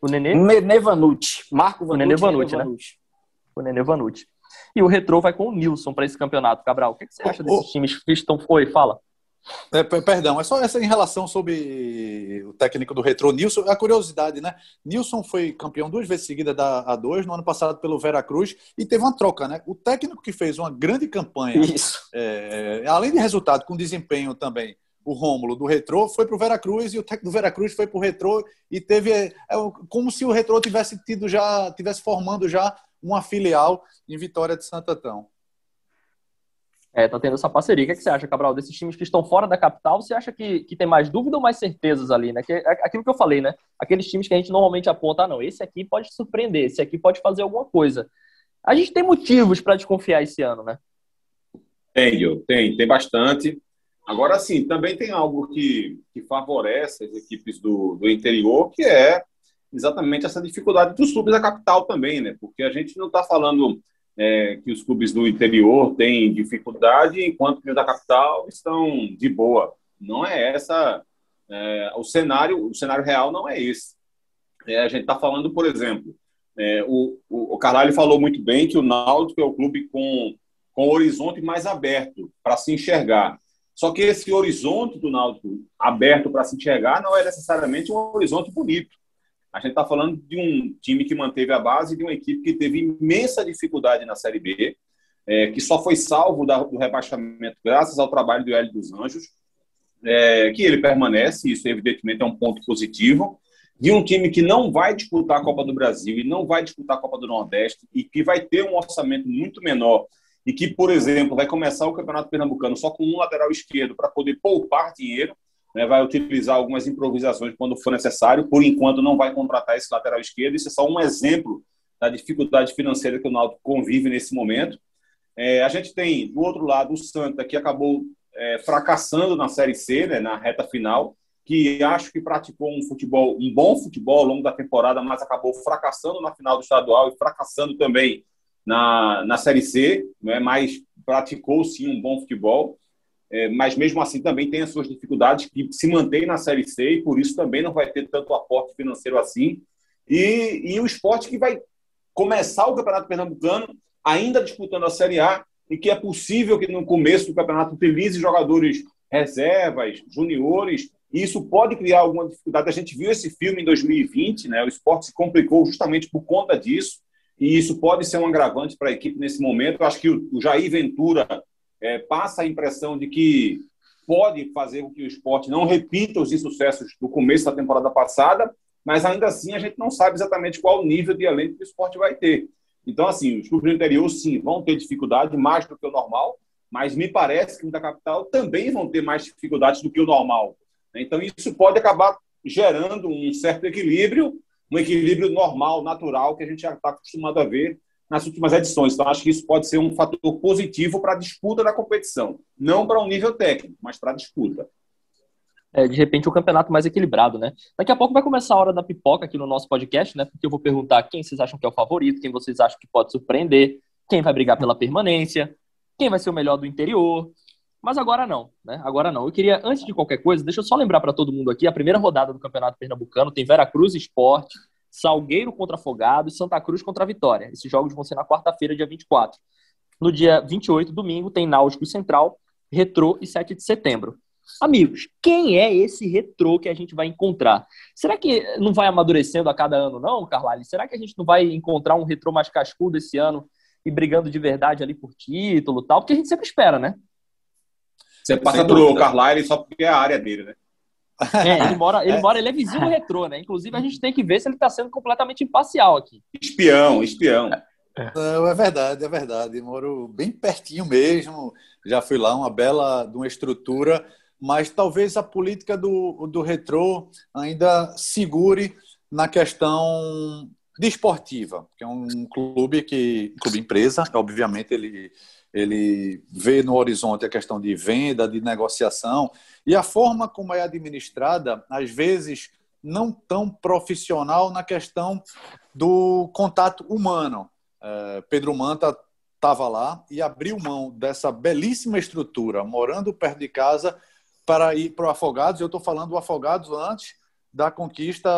O Nenê? Nenê Vanucci. Marco Vanucci. O Nenê Vanucci, Nenê Vanucci. né? O Nenê Vanucci. E o Retrô vai com o Nilson para esse campeonato, Cabral. O que, você acha desses times que estão. Oi, fala. É, perdão, é só essa em relação sobre o técnico do Retro, Nilson. A curiosidade, né? Nilson foi campeão duas vezes seguidas da A2, no ano passado pelo Veracruz, e teve uma troca, né? O técnico que fez uma grande campanha, é, além de resultado, com desempenho também, o Rômulo do Retro, foi para o Veracruz, e o técnico do Veracruz foi para o Retro, e teve. É, como se o Retro tivesse tido já, tivesse formando já uma filial em Vitória de Santo Antão. É, tá tendo essa parceria. O que, é que você acha, Cabral, desses times que estão fora da capital? Você acha que, que tem mais dúvida ou mais certezas ali, né? Que, é aquilo que eu falei, né? Aqueles times que a gente normalmente aponta, ah, não, esse aqui pode surpreender, esse aqui pode fazer alguma coisa. A gente tem motivos para desconfiar esse ano, né? Tem, tem, tem bastante. Agora sim, também tem algo que, que favorece as equipes do, do interior, que é exatamente essa dificuldade dos clubes da capital também, né? Porque a gente não está falando é, que os clubes do interior têm dificuldade, enquanto que os da capital estão de boa. Não é essa é, o cenário. O cenário real não é esse. É, a gente está falando, por exemplo, é, o, o, o Carvalho falou muito bem que o Náutico é o clube com com o horizonte mais aberto para se enxergar. Só que esse horizonte do Náutico aberto para se enxergar não é necessariamente um horizonte bonito. A gente está falando de um time que manteve a base de uma equipe que teve imensa dificuldade na Série B, é, que só foi salvo da, do rebaixamento graças ao trabalho do Hélio dos Anjos, é, que ele permanece, isso evidentemente é um ponto positivo, de um time que não vai disputar a Copa do Brasil e não vai disputar a Copa do Nordeste e que vai ter um orçamento muito menor e que, por exemplo, vai começar o Campeonato Pernambucano só com um lateral esquerdo para poder poupar dinheiro, né, vai utilizar algumas improvisações quando for necessário. Por enquanto, não vai contratar esse lateral esquerdo. Isso é só um exemplo da dificuldade financeira que o Náutico convive nesse momento. É, a gente tem, do outro lado, o Santa, que acabou é, fracassando na Série C, né, na reta final, que acho que praticou um futebol, um bom futebol ao longo da temporada, mas acabou fracassando na final do estadual e fracassando também na, na Série C, né, mas praticou sim um bom futebol. É, mas mesmo assim também tem as suas dificuldades, que se mantém na Série C e por isso também não vai ter tanto aporte financeiro assim. E, e o esporte que vai começar o Campeonato Pernambucano ainda disputando a Série A e que é possível que no começo do campeonato utilize jogadores reservas, juniores, e isso pode criar alguma dificuldade. A gente viu esse filme em 2020, né? o esporte se complicou justamente por conta disso, e isso pode ser um agravante para a equipe nesse momento. Eu acho que o Jair Ventura é, passa a impressão de que pode fazer com que o esporte não repita os insucessos do começo da temporada passada, mas ainda assim a gente não sabe exatamente qual o nível de elenco que o esporte vai ter. Então, assim, os clubes do interior, sim, vão ter dificuldade mais do que o normal, mas me parece que os da capital também vão ter mais dificuldades do que o normal. Então, isso pode acabar gerando um certo equilíbrio, um equilíbrio normal, natural, que a gente já está acostumado a ver nas últimas edições. Então, acho que isso pode ser um fator positivo para a disputa da competição. Não para um nível técnico, mas para a disputa é, de repente, um campeonato mais equilibrado, né? Daqui a pouco vai começar a hora da pipoca aqui no nosso podcast, né? Porque eu vou perguntar quem vocês acham que é o favorito, quem vocês acham que pode surpreender, quem vai brigar pela permanência, quem vai ser o melhor do interior. Mas agora não, né? Agora não. Eu queria, antes de qualquer coisa, deixa eu só lembrar para todo mundo aqui: a primeira rodada do Campeonato Pernambucano tem Vera Cruz Esporte, Salgueiro contra Afogado e Santa Cruz contra Vitória. Esses jogos vão ser na quarta-feira, dia 24. No dia 28, domingo, tem Náutico Central, Retrô e 7 de setembro. Amigos, quem é esse retrô que a gente vai encontrar? Será que não vai amadurecendo a cada ano, não, Carlyle? Será que a gente não vai encontrar um retrô mais cascudo esse ano e brigando de verdade ali por título tal? Porque a gente sempre espera, né? Você passa pro Carlyle só porque é a área dele, né? É, ele mora, ele é. mora, ele é vizinho retrô, né? Inclusive, a gente tem que ver se ele está sendo completamente imparcial aqui. Espião, espião. Não, é verdade, é verdade. moro bem pertinho mesmo. Já fui lá, uma bela de uma estrutura mas talvez a política do, do retrô ainda segure na questão desportiva, que é um clube que um clube empresa, obviamente ele ele vê no horizonte a questão de venda, de negociação e a forma como é administrada, às vezes não tão profissional na questão do contato humano. É, Pedro Manta estava lá e abriu mão dessa belíssima estrutura, morando perto de casa, para ir para o Afogados. Eu estou falando do Afogados antes da conquista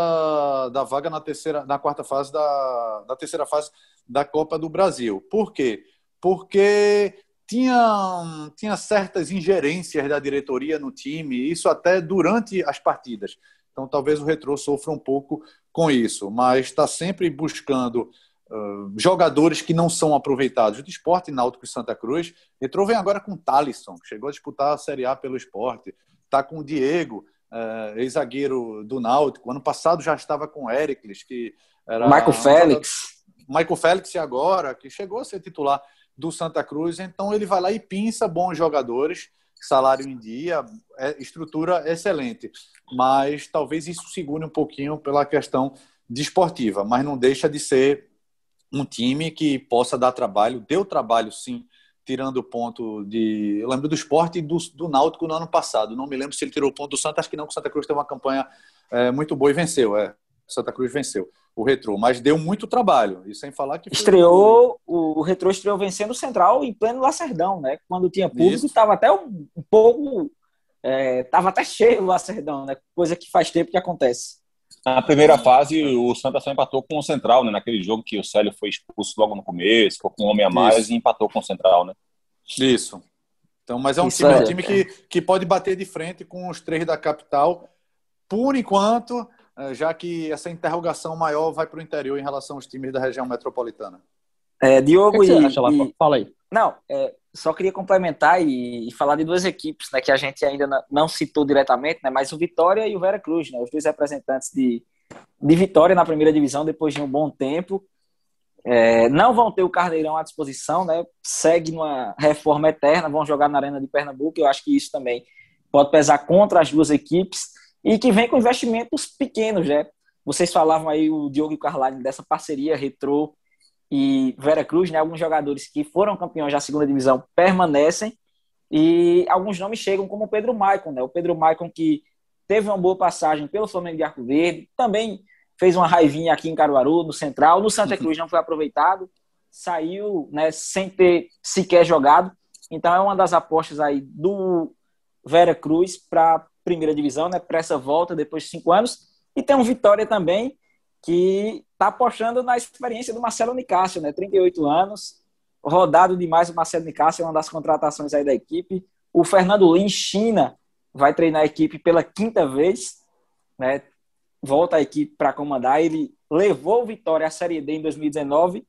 da vaga na terceira, na quarta fase da, da terceira fase da Copa do Brasil. Por quê? Porque tinha, tinha certas ingerências da diretoria no time, isso até durante as partidas. Então, talvez o Retrô sofra um pouco com isso, mas está sempre buscando uh, jogadores que não são aproveitados. Do esporte, Náutico e Santa Cruz. Entrou vem agora com o Talisson, chegou a disputar a Série A pelo esporte. Está com o Diego, uh, ex-zagueiro do Náutico. Ano passado já estava com o Ericles, que era. Michael Félix. Michael Félix agora, que chegou a ser titular do Santa Cruz. Então ele vai lá e pinça bons jogadores salário em dia, é, estrutura excelente. Mas talvez isso segure um pouquinho pela questão desportiva, mas não deixa de ser um time que possa dar trabalho, deu trabalho sim, tirando o ponto de. Eu lembro do esporte e do, do Náutico no ano passado. Não me lembro se ele tirou o ponto do Santa, acho que não, que o Santa Cruz teve uma campanha é, muito boa e venceu. É. Santa Cruz venceu o Retrô, mas deu muito trabalho. E sem falar que. Estreou, o, o Retrô estreou vencendo o Central em pleno Lacerdão, né? Quando tinha público, estava até um, um pouco. Estava é, até cheio o Lacerdão, né? Coisa que faz tempo que acontece. Na primeira fase, o Santa só empatou com o Central, né? Naquele jogo que o Célio foi expulso logo no começo, ficou com um homem a mais Isso. e empatou com o Central, né? Isso. Então, mas é um time, é, um time que, que pode bater de frente com os três da capital, por enquanto, já que essa interrogação maior vai para o interior em relação aos times da região metropolitana. É, Diogo que que e, acha, e, Fala aí. Não, é, só queria complementar e, e, falar de duas equipes, né, que a gente ainda não citou diretamente, né, mas o Vitória e o Vera Cruz, né, os dois representantes de, de Vitória na primeira divisão depois de um bom tempo. É, não vão ter o Carneirão à disposição, né, segue numa reforma eterna, vão jogar na Arena de Pernambuco, eu acho que isso também pode pesar contra as duas equipes e que vem com investimentos pequenos, né? Vocês falavam aí, o Diogo e o Carline, dessa parceria retrô e Vera Cruz, né, alguns jogadores que foram campeões da segunda divisão permanecem e alguns nomes chegam como o Pedro Maicon, né? O Pedro Maicon que teve uma boa passagem pelo Flamengo de Arco Verde, também fez uma raivinha aqui em Caruaru, no Central, no Santa Cruz não foi aproveitado, saiu, né, sem ter sequer jogado. Então é uma das apostas aí do Vera Cruz para primeira divisão, né, para essa volta depois de cinco anos. E tem um Vitória também, que está apostando na experiência do Marcelo Nicásio, né? 38 anos, rodado demais o Marcelo Nicásio, é uma das contratações aí da equipe. O Fernando Lin, China, vai treinar a equipe pela quinta vez, né? Volta a equipe para comandar. Ele levou o Vitória à Série D em 2019.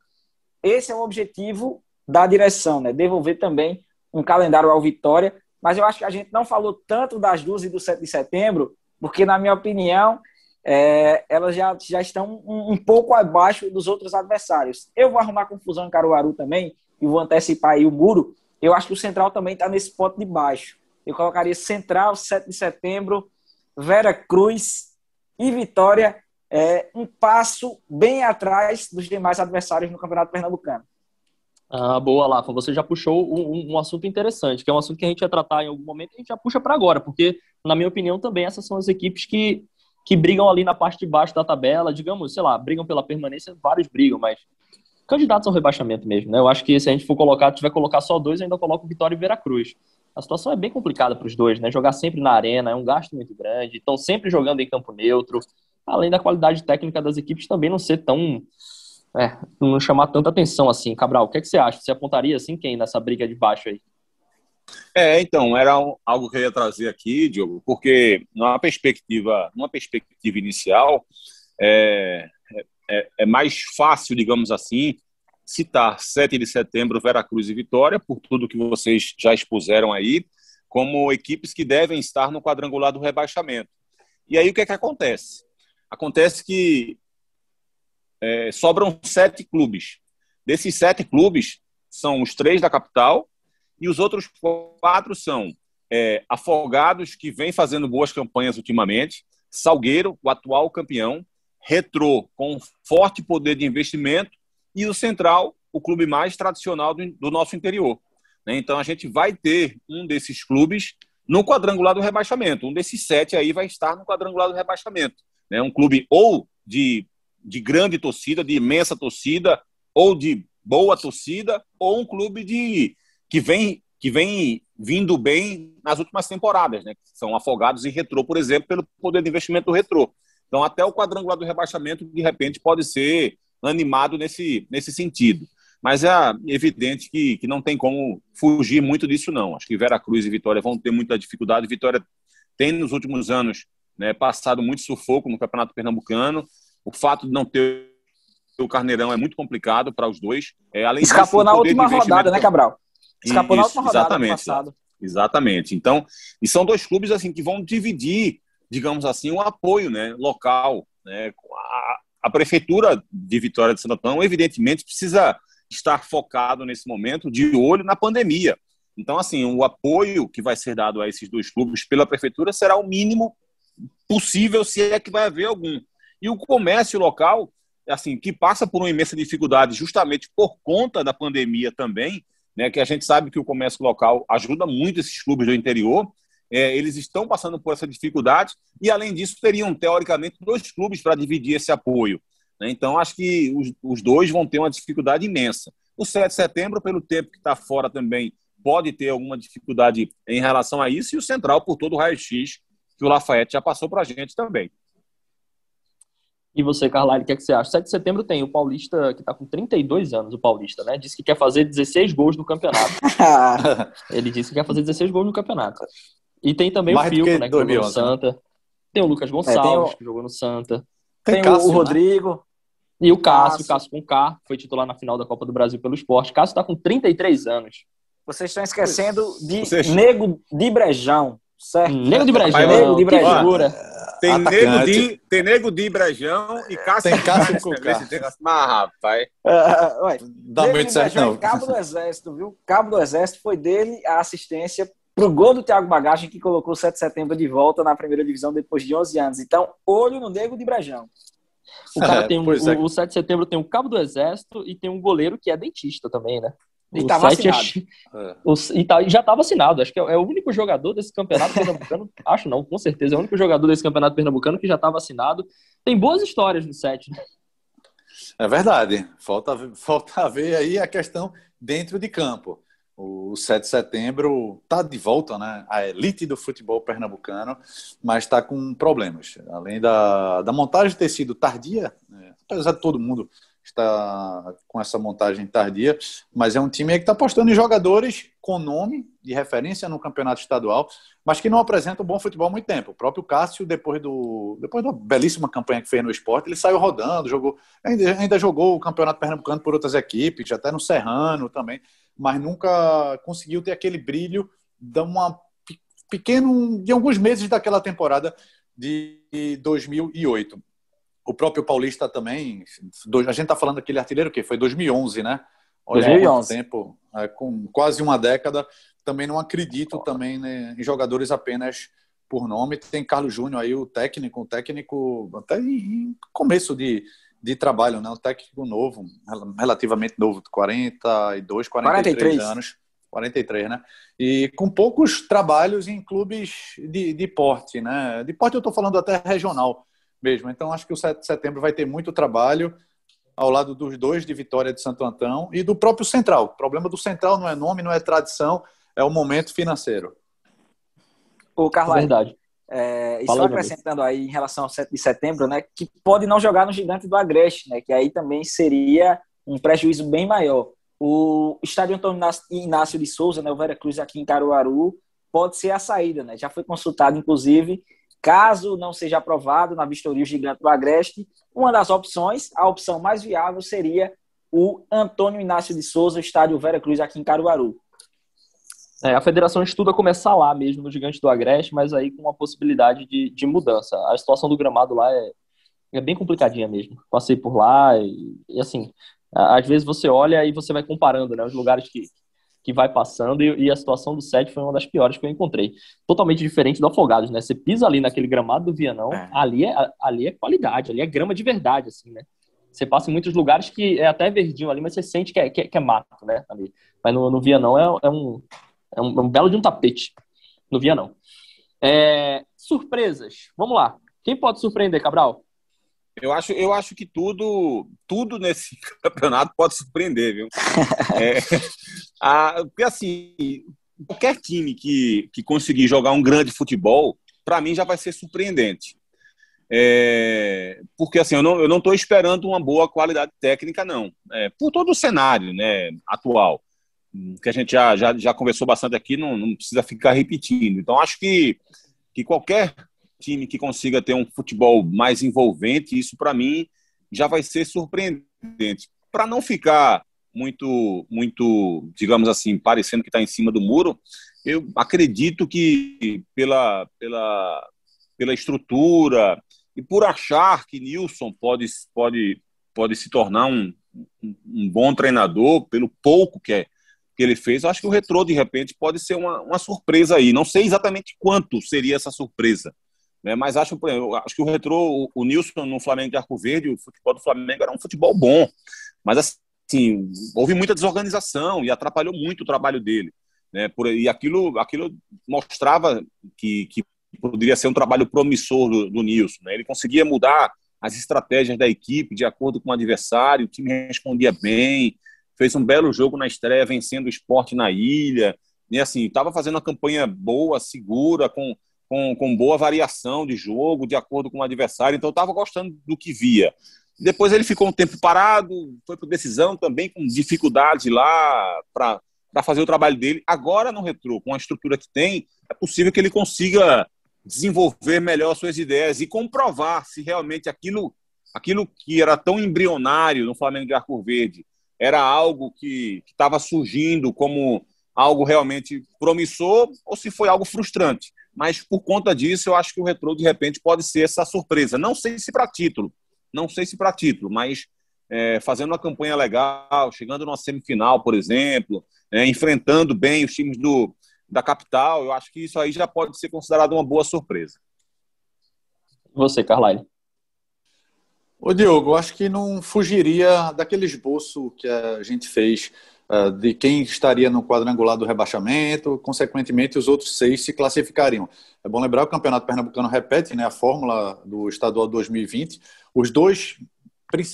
Esse é o objetivo da direção, né? Devolver também um calendário ao Vitória. Mas eu acho que a gente não falou tanto das duas e do 7 de setembro, porque, na minha opinião, é, elas já, já estão um, um, pouco abaixo dos outros adversários. Eu vou arrumar confusão em Caruaru também, e vou antecipar aí o muro. Eu acho que o Central também está nesse ponto de baixo. Eu colocaria Central, 7 de setembro, Vera Cruz e Vitória, é, um passo bem atrás dos demais adversários no Campeonato Pernambucano. Ah, boa, Lafa. Você já puxou um, um, assunto interessante, que é um assunto que a gente ia tratar em algum momento e a gente já puxa para agora, porque, na minha opinião, também essas são as equipes que que brigam ali na parte de baixo da tabela, digamos, sei lá, brigam pela permanência, vários brigam, mas candidatos ao rebaixamento mesmo, né? Eu acho que se a gente for colocar, tiver colocar só dois, eu ainda coloco Vitória e Veracruz. A situação é bem complicada para os dois, né? Jogar sempre na arena é um gasto muito grande, estão sempre jogando em campo neutro, além da qualidade técnica das equipes também não ser tão é, não chamar tanta atenção assim. Cabral, o que, é que você acha? Você apontaria assim quem nessa briga de baixo aí? É, então, era algo que eu ia trazer aqui, Diogo, porque numa perspectiva, numa perspectiva inicial, é, é, é mais fácil, digamos assim, citar 7 de setembro, Veracruz e Vitória, por tudo que vocês já expuseram aí, como equipes que devem estar no quadrangular do rebaixamento. E aí o que é que acontece? Acontece que é, sobram sete clubes. Desses sete clubes, são os três da capital, e os outros quatro são é, Afogados, que vem fazendo boas campanhas ultimamente, Salgueiro, o atual campeão, Retrô, com forte poder de investimento, e o Central, o clube mais tradicional do, do nosso interior. Né? Então a gente vai ter um desses clubes no quadrangular do rebaixamento. Um desses sete aí vai estar no quadrangular do rebaixamento. Né? Um clube ou de, de grande torcida, de imensa torcida, ou de boa torcida, ou um clube de que vem, que vem vindo bem nas últimas temporadas, né? São afogados em retrô, por exemplo, pelo poder de investimento do retrô. Então, até o quadrangular do rebaixamento, de repente, pode ser animado nesse, nesse sentido. Mas é evidente que, que não tem como fugir muito disso, não. Acho que Vera Cruz e Vitória vão ter muita dificuldade. Vitória tem, nos últimos anos, né, passado muito sufoco no Campeonato Pernambucano. O fato de não ter o Carneirão é muito complicado para os dois. É, além Escapou disso, na última rodada, né, Cabral? Escapou na última rodada exatamente, passado. Exatamente. Então, e são dois clubes assim que vão dividir, digamos assim, o um apoio né, local. Né? A, a prefeitura de Vitória de Santo Antão, evidentemente, precisa estar focado nesse momento de olho na pandemia. Então, assim, o apoio que vai ser dado a esses dois clubes pela prefeitura será o mínimo possível, se é que vai haver algum. E o comércio local, assim, que passa por uma imensa dificuldade justamente por conta da pandemia também, né, que a gente sabe que o comércio local ajuda muito esses clubes do interior. É, eles estão passando por essa dificuldade e, além disso, teriam, teoricamente, dois clubes para dividir esse apoio. Né? Então, acho que os, os, dois vão ter uma dificuldade imensa. O 7 de setembro, pelo tempo que está fora também, pode ter alguma dificuldade em relação a isso, e o Central, por todo o raio-x que o Lafayette já passou para a gente também. E você, Carlyle, o que, é que você acha? 7 de setembro tem o Paulista, que está com 32 anos, o Paulista, né? Disse que quer fazer 16 gols no campeonato. Ele disse que quer fazer 16 gols no campeonato. E tem também Mais o Filco, né? Que jogou no Santa. Tem o Lucas Gonçalves, é, o... que jogou no Santa. Tem, tem Cássio, o né? Rodrigo. Né? E o Cássio, Cássio, Cássio com K, foi titular na final da Copa do Brasil pelo esporte. Cássio está com 33 anos. Vocês estão esquecendo de Vocês... Nego de Brejão, certo? Nego de Brejão. Nego de Brejão. Tem nego, de, tem nego de Brejão e Cássio tem Cássio com Cássio. Mas, rapaz. Uh, ué, Dá muito certo, não. Cabo do Exército, viu? Cabo do Exército foi dele a assistência pro gol do Thiago Bagagem, que colocou o 7 de setembro de volta na primeira divisão depois de 11 anos. Então, olho no nego de Brejão. O cara é, tem um, o, é. o 7 de setembro tem um cabo do exército e tem um goleiro que é dentista também, né? E tá vacinado. É... O, e tá, já tá vacinado. Acho que é, é, o único jogador desse campeonato pernambucano. acho não, com certeza. É o único jogador desse campeonato pernambucano que já tá vacinado. Tem boas histórias no 7. Né? É verdade. Falta, falta ver aí a questão dentro de campo. O 7 de setembro está de volta, né? A elite do futebol pernambucano, mas está com problemas. Além da, da montagem ter sido tardia, né? apesar de todo mundo está com essa montagem tardia, mas é um time que está apostando em jogadores com nome de referência no campeonato estadual, mas que não apresenta um bom futebol há muito tempo. O próprio Cássio, depois, do, depois da belíssima campanha que fez no esporte, ele saiu rodando, jogou, ainda, ainda jogou o campeonato pernambucano por outras equipes, até no Serrano também, mas nunca conseguiu ter aquele brilho de uma pequeno de alguns meses daquela temporada de 2008 o próprio Paulista também. A gente está falando daquele artilheiro que foi 2011, né? Olha, 2011. tempo, é, com quase uma década. Também não acredito também né, em jogadores apenas por nome. Tem Carlos Júnior aí, o técnico, o técnico até em começo de, de trabalho, né? Um técnico novo, relativamente novo, 42, 43, 43. anos. 43, né? E com poucos trabalhos em clubes de, de porte, né? De porte eu estou falando até regional mesmo. Então, acho que o 7 de setembro vai ter muito trabalho ao lado dos dois de Vitória de Santo Antão e do próprio Central. O problema do Central não é nome, não é tradição, é o momento financeiro. O Carlos, verdade. É, e só acrescentando aí em relação ao 7 de setembro, né, que pode não jogar no Gigante do Agreste, né, que aí também seria um prejuízo bem maior. O estádio Antônio Inácio de Souza, né, o Vera Cruz aqui em Caruaru, pode ser a saída, né? Já foi consultado, inclusive, Caso não seja aprovado na vistoria o gigante do Agreste, uma das opções, a opção mais viável seria o Antônio Inácio de Souza, estádio Vera Cruz, aqui em Caruaru. É, a federação estuda começar lá mesmo, no Gigante do Agreste, mas aí com uma possibilidade de, de mudança. A situação do gramado lá é, é bem complicadinha mesmo. Passei por lá e, e, assim, às vezes você olha e você vai comparando né, os lugares que, que vai passando e, e, a situação do set foi uma das piores que eu encontrei. Totalmente diferente do Afogados, né? Você pisa ali naquele gramado do Vianão, é. ali, é, ali é qualidade, ali é grama de verdade, assim, né? Você passa em muitos lugares que é até verdinho ali, mas você sente que é, que é, que é mato, né? Ali. Mas no, no Vianão é, é, um, é, um, é um belo de um tapete. No Vianão. É, surpresas. Vamos lá. Quem pode surpreender, Cabral? Eu acho, eu acho que tudo, tudo nesse campeonato pode surpreender, viu? é, a, porque assim, qualquer time que, que conseguir jogar um grande futebol, para mim já vai ser surpreendente. É, porque assim, eu não estou esperando uma boa qualidade técnica, não. É, por todo o cenário né, atual, que a gente já, já, já conversou bastante aqui, não, não precisa ficar repetindo. Então, acho que, que qualquer time que consiga ter um futebol mais envolvente, isso para mim já vai ser surpreendente. Para não ficar muito, muito, digamos assim, parecendo que está em cima do muro, eu acredito que pela, pela, pela estrutura e por achar que Nilson pode, pode, pode se tornar um, um, bom treinador, pelo pouco que, é, que ele fez, acho que o Retrô, de repente, pode ser uma, uma surpresa aí. Não sei exatamente quanto seria essa surpresa, né? Mas acho, acho que o retrô, o, o Nilson no Flamengo de Arco Verde, o futebol do Flamengo era um futebol bom. Mas assim, houve muita desorganização e atrapalhou muito o trabalho dele. Né? Por, e aquilo, aquilo mostrava que, que poderia ser um trabalho promissor do, do Nilson. Né? Ele conseguia mudar as estratégias da equipe de acordo com o adversário, o time respondia bem, fez um belo jogo na estreia, vencendo o esporte na ilha. E assim, estava fazendo uma campanha boa, segura, com com, com boa variação de jogo, de acordo com o adversário, então estava gostando do que via. Depois ele ficou um tempo parado, foi por decisão também, com dificuldade lá para fazer o trabalho dele. Agora no retrô, com a estrutura que tem, é possível que ele consiga desenvolver melhor suas ideias e comprovar se realmente aquilo, aquilo que era tão embrionário no Flamengo de Arco Verde era algo que estava surgindo como algo realmente promissor ou se foi algo frustrante mas por conta disso eu acho que o Retrô de repente pode ser essa surpresa. Não sei se para título, não sei se para título, mas é, fazendo uma campanha legal, chegando numa semifinal, por exemplo, é, enfrentando bem os times do, da capital, eu acho que isso aí já pode ser considerado uma boa surpresa. Você, Carlyle. Ô Diogo, acho que não fugiria daquele esboço que a gente fez uh, de quem estaria no quadrangular do rebaixamento, consequentemente os outros seis se classificariam. É bom lembrar que o Campeonato Pernambucano repete né, a fórmula do Estadual 2020. Os dois,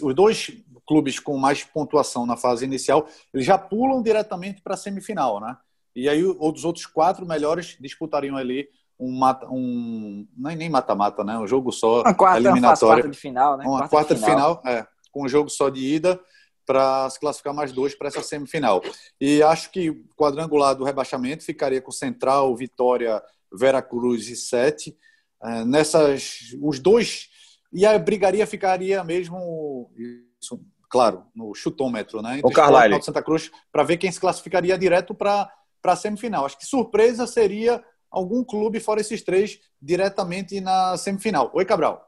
os dois clubes com mais pontuação na fase inicial, eles já pulam diretamente para a semifinal, né? E aí os outros quatro melhores disputariam ali um mata, um é nem mata-mata, né? Um jogo só uma quarta, eliminatória, quarta de final, né? Uma quarta, quarta de final, final, é, com um jogo só de ida para se classificar mais dois para essa semifinal. E acho que o quadrangular do rebaixamento ficaria com Central, Vitória, Veracruz e Sete. É, nessas, os dois e a brigaria ficaria mesmo isso, claro, no chutômetro, né? Entre o Carlyle. Santa Cruz para ver quem se classificaria direto para para a semifinal. Acho que surpresa seria algum clube fora esses três diretamente na semifinal. Oi, Cabral.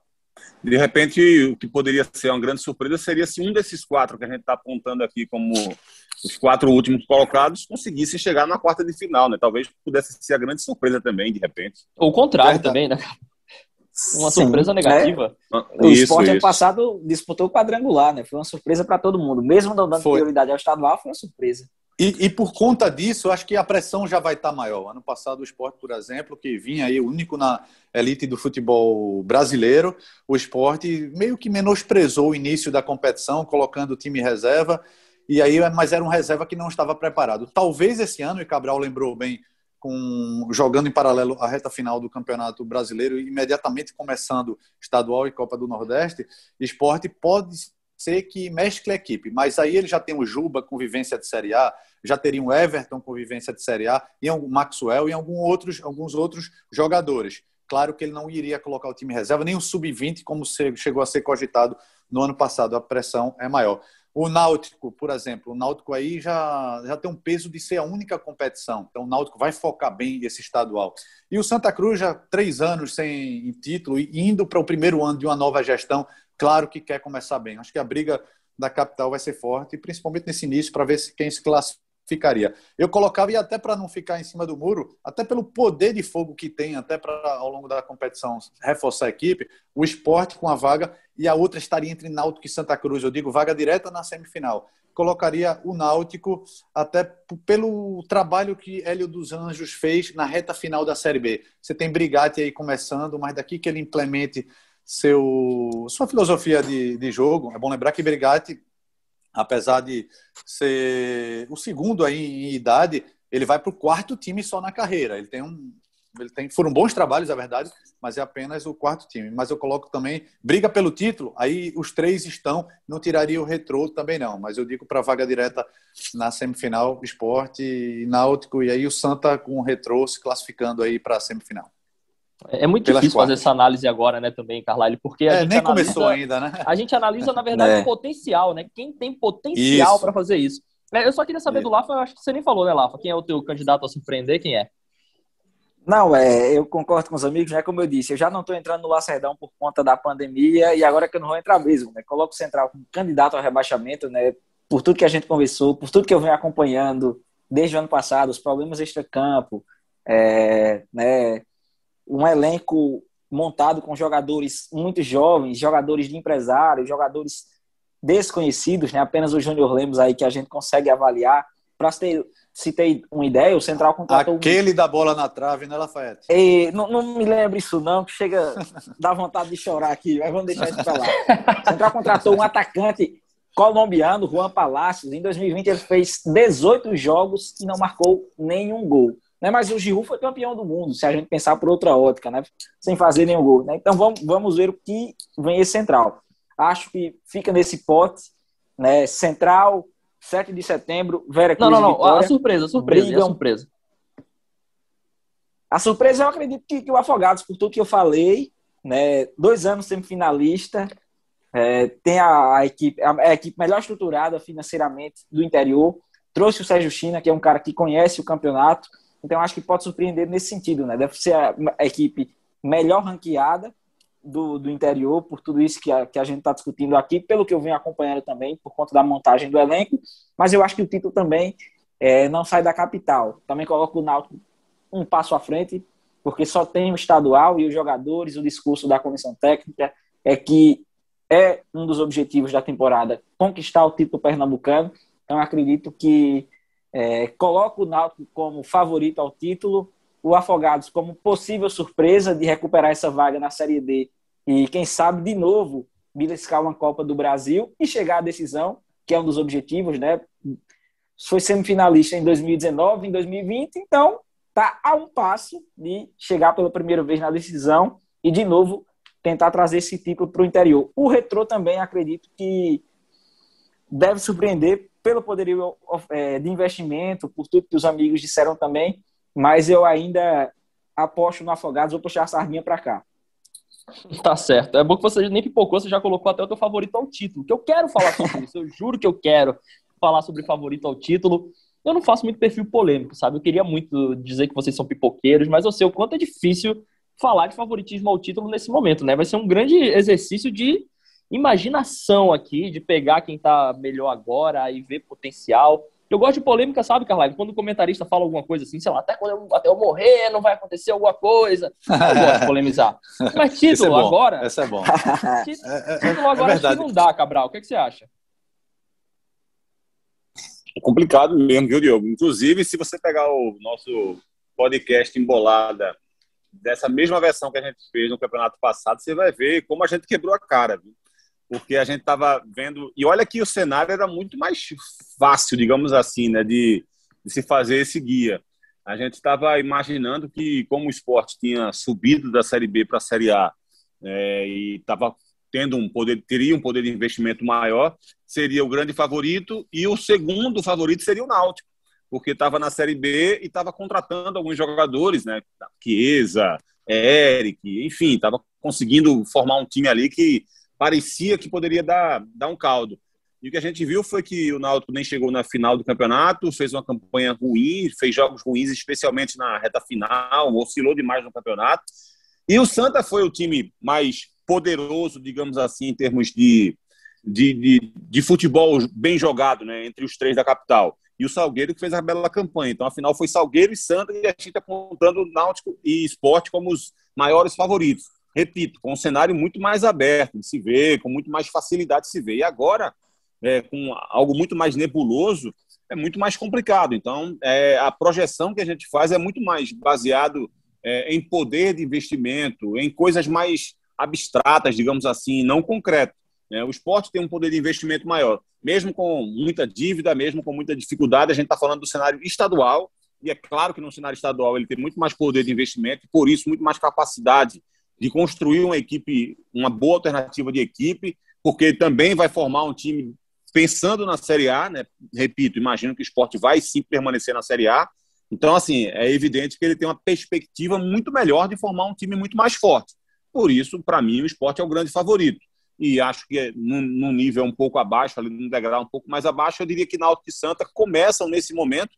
De repente, o que poderia ser uma grande surpresa seria se um desses quatro que a gente está apontando aqui como os quatro últimos colocados conseguisse chegar na quarta de final, né? Talvez pudesse ser a grande surpresa também, de repente. Ou o contrário Verdade. também, né? Uma Sim, surpresa negativa. Né? O isso, esporte isso. ano passado disputou o quadrangular, né? Foi uma surpresa para todo mundo. Mesmo não dando foi. prioridade ao estadual, foi uma surpresa. E, e, por conta disso, acho que a pressão já vai estar maior. Ano passado, o esporte, por exemplo, que vinha aí o único na elite do futebol brasileiro, o esporte meio que menosprezou o início da competição, colocando o time reserva, e aí, mas era um reserva que não estava preparado. Talvez esse ano, e Cabral lembrou bem, com jogando em paralelo a reta final do Campeonato Brasileiro, imediatamente começando estadual e Copa do Nordeste, esporte pode ser que mescle a equipe, mas aí ele já tem o Juba com vivência de Série A, já teria um Everton com vivência de Série A, e o Maxwell e algum outros, alguns outros jogadores. Claro que ele não iria colocar o time reserva, nem o sub-20, como chegou a ser cogitado no ano passado. A pressão é maior. O Náutico, por exemplo, o Náutico aí já, já tem um peso de ser a única competição. Então, o Náutico vai focar bem esse estadual. E o Santa Cruz, já três anos sem título e indo para o primeiro ano de uma nova gestão, claro que quer começar bem. Acho que a briga da capital vai ser forte, principalmente nesse início, para ver quem se classificaria. Eu colocava, e até para não ficar em cima do muro, até pelo poder de fogo que tem, até para ao longo da competição reforçar a equipe, o esporte com a vaga e a outra estaria entre Náutico e Santa Cruz. Eu digo vaga direta na semifinal. Colocaria o Náutico até pelo trabalho que Hélio dos Anjos fez na reta final da Série B. Você tem Brigatti aí começando, mas daqui que ele implemente seu, sua filosofia de, de jogo. É bom lembrar que Brigatti, apesar de ser o segundo aí em idade, ele vai para o quarto time só na carreira. Ele tem um. Ele tem, foram bons trabalhos, é verdade, mas é apenas o quarto time. Mas eu coloco também briga pelo título, aí os três estão, não tiraria o retrô também não, mas eu digo para vaga direta na semifinal, esporte e náutico, e aí o Santa com o retrô se classificando aí para a semifinal. É muito difícil quartas. fazer essa análise agora, né, também, Carlyle, porque a é, gente nem analisa, começou ainda, né? A gente analisa, na verdade, é. o potencial, né? Quem tem potencial para fazer isso. É, eu só queria saber do Lafa, eu acho que você nem falou, né, Lafa? Quem é o teu candidato a surpreender? Quem é? Não, é, eu concordo com os amigos, né? Como eu disse, eu já não estou entrando no Lacerdão por conta da pandemia e agora que eu não vou entrar mesmo, né? Coloco o Central como candidato ao rebaixamento, né? Por tudo que a gente conversou, por tudo que eu venho acompanhando desde o ano passado, os problemas extra-campo, é, né? Um elenco montado com jogadores muito jovens, jogadores de empresários, jogadores desconhecidos, né? Apenas o Júnior Lemos aí que a gente consegue avaliar. Para ter, se ter uma ideia, o Central contratou... Aquele um... da bola na trave, né, Lafayette? E, não, não me lembro isso não, que chega, dá vontade de chorar aqui, mas vamos deixar isso para lá. O Central contratou um atacante colombiano, Juan Palacios. Em 2020 ele fez 18 jogos e não marcou nenhum gol. Né? Mas o Giroud foi campeão do mundo, se a gente pensar por outra ótica, né? sem fazer nenhum gol. Né? Então vamos, vamos ver o que vem esse Central. Acho que fica nesse pote, né? Central, 7 de setembro, Vera Cruz Não, não, não, Vitória, a surpresa, a surpresa, brigam... a surpresa. A surpresa eu acredito que, que o Afogados, por tudo que eu falei, né? Dois anos semifinalista, é, tem a, a, equipe, a, a, equipe melhor estruturada financeiramente do interior. Trouxe o Sérgio China, que é um cara que conhece o campeonato. Então, acho que pode surpreender nesse sentido, né? Deve ser a, equipe melhor ranqueada do, do interior, por tudo isso que a, que a gente está discutindo aqui, pelo que eu venho acompanhando também, por conta da montagem do elenco, mas eu acho que o título também é, não sai da capital. Também coloco o Náutico um passo à frente, porque só tem o estadual e os jogadores, o discurso da comissão técnica é que é um dos objetivos da temporada conquistar o título pernambucano. Então, acredito que é, coloco o Náutico como favorito ao título, o Afogados como possível surpresa de recuperar essa vaga na Série D e, quem sabe, de novo, beliscar uma Copa do Brasil e chegar à decisão, que é um dos objetivos, né? Foi semifinalista em 2019, em 2020, então está a um passo de chegar pela primeira vez na decisão e, de novo, tentar trazer esse título para o interior. O Retrô também acredito que deve surpreender pelo poderio é, de investimento, por tudo que os amigos disseram também, mas eu ainda aposto no Afogados, vou puxar a sardinha para cá. Tá certo. É bom que você nem pipocou, você já colocou até o teu favorito ao título, que eu quero falar sobre isso, eu juro que eu quero falar sobre favorito ao título. Eu não faço muito perfil polêmico, sabe? Eu queria muito dizer que vocês são pipoqueiros, mas eu sei o quanto é difícil falar de favoritismo ao título nesse momento, né? Vai ser um grande exercício de imaginação aqui, de pegar quem tá melhor agora e ver potencial. Eu gosto de polêmica, sabe, Carlyle? Quando o comentarista fala alguma coisa assim, sei lá, até quando eu, até eu morrer não vai acontecer alguma coisa. Eu gosto de polemizar. Mas título é agora. Esse é bom. Título, título agora é acho que não dá, Cabral. O que, é que você acha? É complicado mesmo, viu, Diogo? Inclusive, se você pegar o nosso podcast embolada dessa mesma versão que a gente fez no campeonato passado, você vai ver como a gente quebrou a cara. Viu? Porque a gente estava vendo. E olha que o cenário era muito mais fácil, digamos assim, né, de, de se fazer esse guia. A gente estava imaginando que, como o esporte tinha subido da Série B para a Série A é, e estava tendo um poder, teria um poder de investimento maior, seria o grande favorito e o segundo favorito seria o Náutico, porque estava na Série B e estava contratando alguns jogadores, né? Chiesa, Eric, enfim, estava conseguindo formar um time ali que parecia que poderia dar, dar um caldo. E o que a gente viu foi que o Náutico nem chegou na final do campeonato, fez uma campanha ruim, fez jogos ruins, especialmente na reta final, oscilou demais no campeonato. E o Santa foi o time mais poderoso, digamos assim, em termos de, de, de, de futebol bem jogado, né, entre os três da capital. E o Salgueiro que fez a bela campanha. Então, afinal, foi Salgueiro e Santa, e a gente apontando Náutico e Esporte como os maiores favoritos repito, com um cenário muito mais aberto de se ver, com muito mais facilidade de se ver. E agora, é, com algo muito mais nebuloso, é muito mais complicado. Então, é, a projeção que a gente faz é muito mais baseado é, em poder de investimento, em coisas mais abstratas, digamos assim, não concreto. Né? O esporte tem um poder de investimento maior, mesmo com muita dívida, mesmo com muita dificuldade. A gente está falando do cenário estadual, e é claro que no cenário estadual ele tem muito mais poder de investimento e, por isso, muito mais capacidade de construir uma equipe, uma boa alternativa de equipe, porque também vai formar um time pensando na Série A, né? Repito, imagino que o esporte vai sim permanecer na Série A. Então, assim, é evidente que ele tem uma perspectiva muito melhor de formar um time muito mais forte. Por isso, para mim, o esporte é o grande favorito. E acho que num, num nível um pouco abaixo, ali num degrau um pouco mais abaixo, eu diria que Náutico e Santa começam nesse momento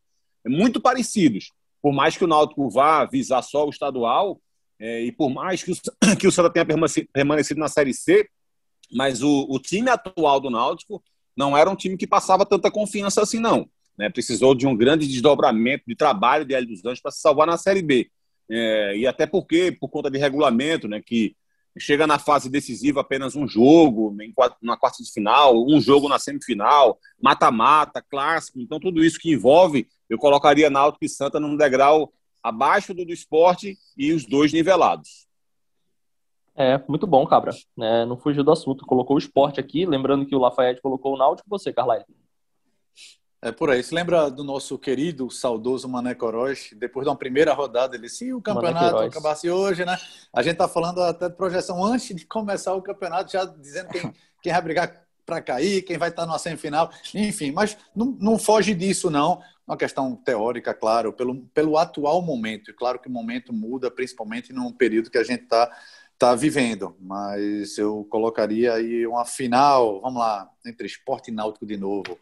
muito parecidos. Por mais que o Náutico vá visar só o estadual, é, e por mais que o, que o Santa tenha permanecido na Série C, mas o, o, time atual do Náutico não era um time que passava tanta confiança assim, não. Né? Precisou de um grande desdobramento de trabalho de Hélio dos Anjos para se salvar na Série B. É, e até porque, por conta de regulamento, né, que chega na fase decisiva apenas um jogo, na quarta de final, um jogo na semifinal, mata-mata, clássico. Então, tudo isso que envolve, eu colocaria Náutico e Santa num degrau abaixo do do esporte e os dois nivelados. É, muito bom, Cabra. É, não fugiu do assunto. Colocou o esporte aqui, lembrando que o Lafayette colocou o Náutico. Você, Carlyle? É por aí. Você lembra do nosso querido, saudoso Mané Coroz? Depois de uma primeira rodada, ele se o campeonato acabasse hoje, né? A gente tá falando até de projeção antes de começar o campeonato, já dizendo quem, quem vai brigar para cair, quem vai estar na semifinal, enfim, mas não, não foge disso, não uma questão teórica, claro, pelo, pelo atual momento. E claro que o momento muda, principalmente num período que a gente está tá vivendo. Mas eu colocaria aí uma final, vamos lá, entre esporte e náutico de novo.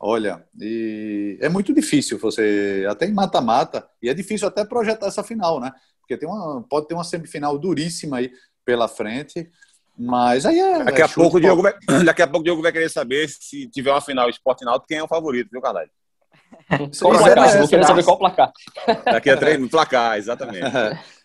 Olha, e é muito difícil você, até em mata-mata, e é difícil até projetar essa final, né? Porque tem uma, pode ter uma semifinal duríssima aí pela frente. Mas aí é. Daqui, é a pouco, Diogo vai, daqui a pouco o Diogo vai querer saber se tiver uma final esporte náutico, quem é o favorito, viu, Carlyle? Qual placar? Vou querer saber qual placar. Daqui a três, no placar, exatamente.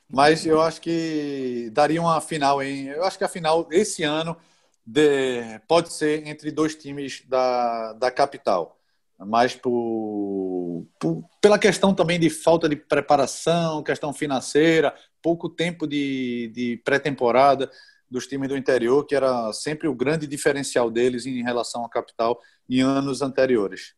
Mas eu acho que daria uma final em. Eu acho que a final esse ano de, pode ser entre dois times da, da capital, mas por, por, pela questão também de falta de preparação, questão financeira, pouco tempo de, de pré-temporada dos times do interior, que era sempre o grande diferencial deles em relação à capital em anos anteriores.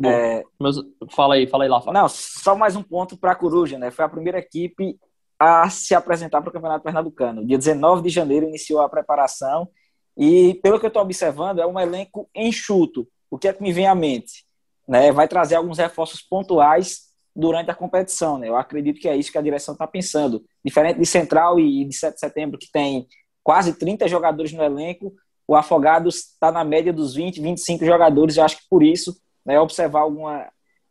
Carlyle, é... fala aí, fala aí lá. Fala. Não, só mais um ponto para a Coruja, né? Foi a primeira equipe a se apresentar para o Campeonato Pernambucano. Dia 19 de janeiro iniciou a preparação e, pelo que eu estou observando, é um elenco enxuto. O que é que me vem à mente? Né? Vai trazer alguns reforços pontuais durante a competição. Né? Eu acredito que é isso que a direção está pensando. Diferente de Central e de 7 de setembro, que tem quase 30 jogadores no elenco, o Afogados está na média dos 20, 25 jogadores. Eu acho que por isso, né, observar alguma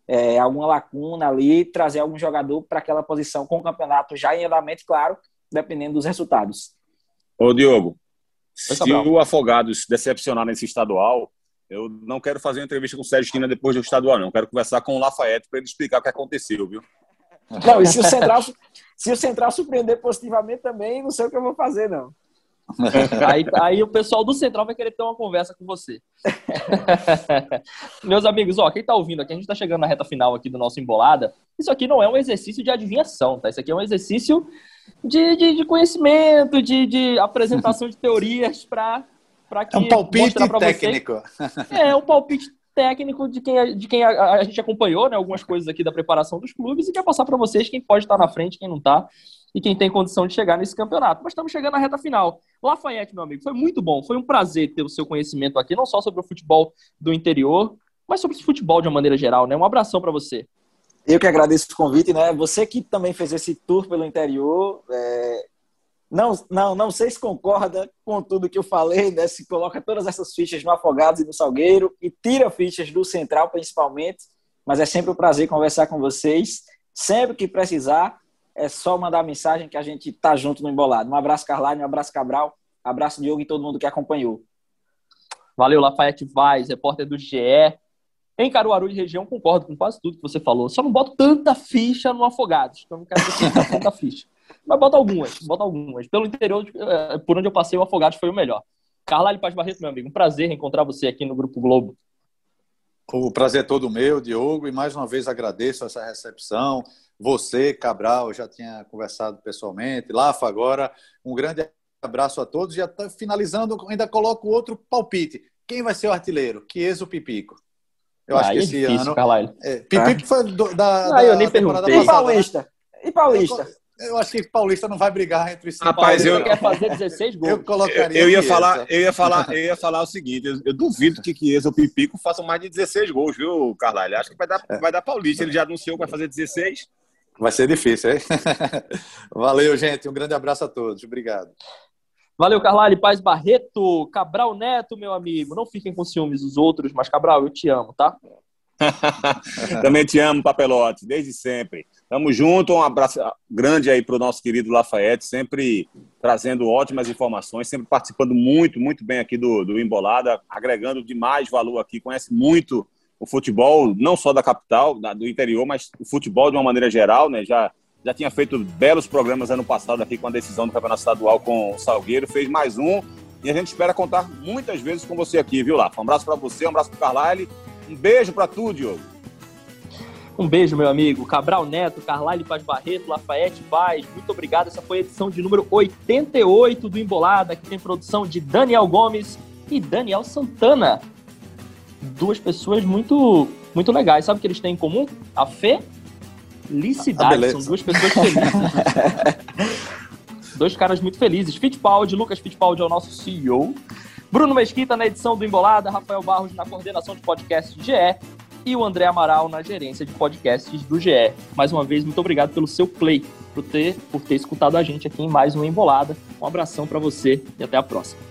é, alguma lacuna ali, trazer algum jogador para aquela posição com o campeonato já em andamento, claro, dependendo dos resultados. Ô, Diogo, se o Afogados decepcionar nesse estadual, eu não quero fazer uma entrevista com o Sérgio Quina depois do estadual, não. Quero conversar com o Lafayette para ele explicar o que aconteceu, viu? Não, e se o Central, se o Central surpreender positivamente também, não sei o que eu vou fazer, não. aí, aí o pessoal do Central vai querer ter uma conversa com você. Meus amigos, ó, quem tá ouvindo aqui, a gente tá chegando na reta final aqui do nosso Embolada. Isso aqui não é um exercício de adivinhação, tá? Isso aqui é um exercício de, de, de conhecimento, de, de apresentação de teorias para para que é um palpite técnico. Vocês. É, um palpite técnico de quem, de quem a, a, gente acompanhou, né, algumas coisas aqui da preparação dos clubes e quer passar para vocês quem pode estar na frente, quem não está e quem tem condição de chegar nesse campeonato. Mas estamos chegando na reta final. Lafayette, meu amigo, foi muito bom, foi um prazer ter o seu conhecimento aqui, não só sobre o futebol do interior, mas sobre o futebol de uma maneira geral, né? Um abração para você. Eu que agradeço o convite, né? Você que também fez esse tour pelo interior, é... não, não, não sei se concorda com tudo que eu falei, né? Se coloca todas essas fichas no Afogados e no Salgueiro e tira fichas do Central, principalmente. Mas é sempre um prazer conversar com vocês. Sempre que precisar, é só mandar mensagem que a gente tá junto no embolado. Um abraço, Carline, um abraço, Cabral, um abraço, Diogo e todo mundo que acompanhou. Valeu, Lafayette Vaz, repórter do GE. Em Caruaru e região, concordo com quase tudo que você falou. Só não boto tanta ficha no Afogados, então não quero ter tanta ficha. Mas bota algumas, bota algumas. Pelo interior, eh, por onde eu passei, o Afogados foi o melhor. Carlyle Paz Barreto, meu amigo, um prazer encontrar você aqui no Grupo Globo. O prazer é todo meu, Diogo, e mais uma vez agradeço essa recepção. Você, Cabral, já tinha conversado pessoalmente. Lafa, agora, um grande abraço a todos. Já tá finalizando, ainda coloco outro palpite. Quem vai ser o artilheiro? Chiesa Pipico? Eu ah, acho que é esse difícil, ano. É, Pipico ah. foi do, da, da, eu nem temporada perguntei. passada. E Paulista? Né? E Paulista? Eu, eu, acho que Paulista não vai brigar entre si. Rapaz, eu quer fazer 16 gols. Eu colocaria. Eu, ia falar, eu ia falar, eu ia falar o seguinte: eu, eu duvido que Chiesa ou Pipico façam mais de 16 gols, viu, Carlalho? Acho que vai dar, é. vai dar Paulista. Ele já anunciou que vai fazer 16. Vai ser difícil, hein? Valeu, gente. Um grande abraço a todos. Obrigado. Valeu, Carlyle Paz Barreto. Cabral Neto, meu amigo. Não fiquem com ciúmes dos outros, mas Cabral, eu te amo, tá? Também te amo, Papelote, desde sempre. Tamo junto, um abraço grande aí pro nosso querido Lafayette, sempre trazendo ótimas informações, sempre participando muito, muito bem aqui do, do Embolada, agregando demais valor aqui, conhece muito o futebol, não só da capital, do interior, mas o futebol de uma maneira geral, né? Já, já tinha feito belos programas ano passado aqui com a decisão do Campeonato Estadual com o Salgueiro, fez mais um e a gente espera contar muitas vezes com você aqui, viu, Lá? Um abraço para você, um abraço para Carlyle, um beijo para tu, Diogo. Um beijo, meu amigo. Cabral Neto, Carlyle Paz Barreto, Lafayette Paz, muito obrigado. Essa foi a edição de número 88 do Embolada, que tem produção de Daniel Gomes e Daniel Santana duas pessoas muito, muito legais. Sabe o que eles têm em comum? A felicidade. Ah, São duas pessoas felizes. Dois caras muito felizes. Fittipaldi, Lucas Fittipaldi é o nosso CEO. Bruno Mesquita na edição do Embolada, Rafael Barros na coordenação de podcast GE e o André Amaral na gerência de podcasts do GE. Mais uma vez, muito obrigado pelo seu play, por ter, por ter escutado a gente aqui em mais uma Embolada. Um abração para você e até a próxima.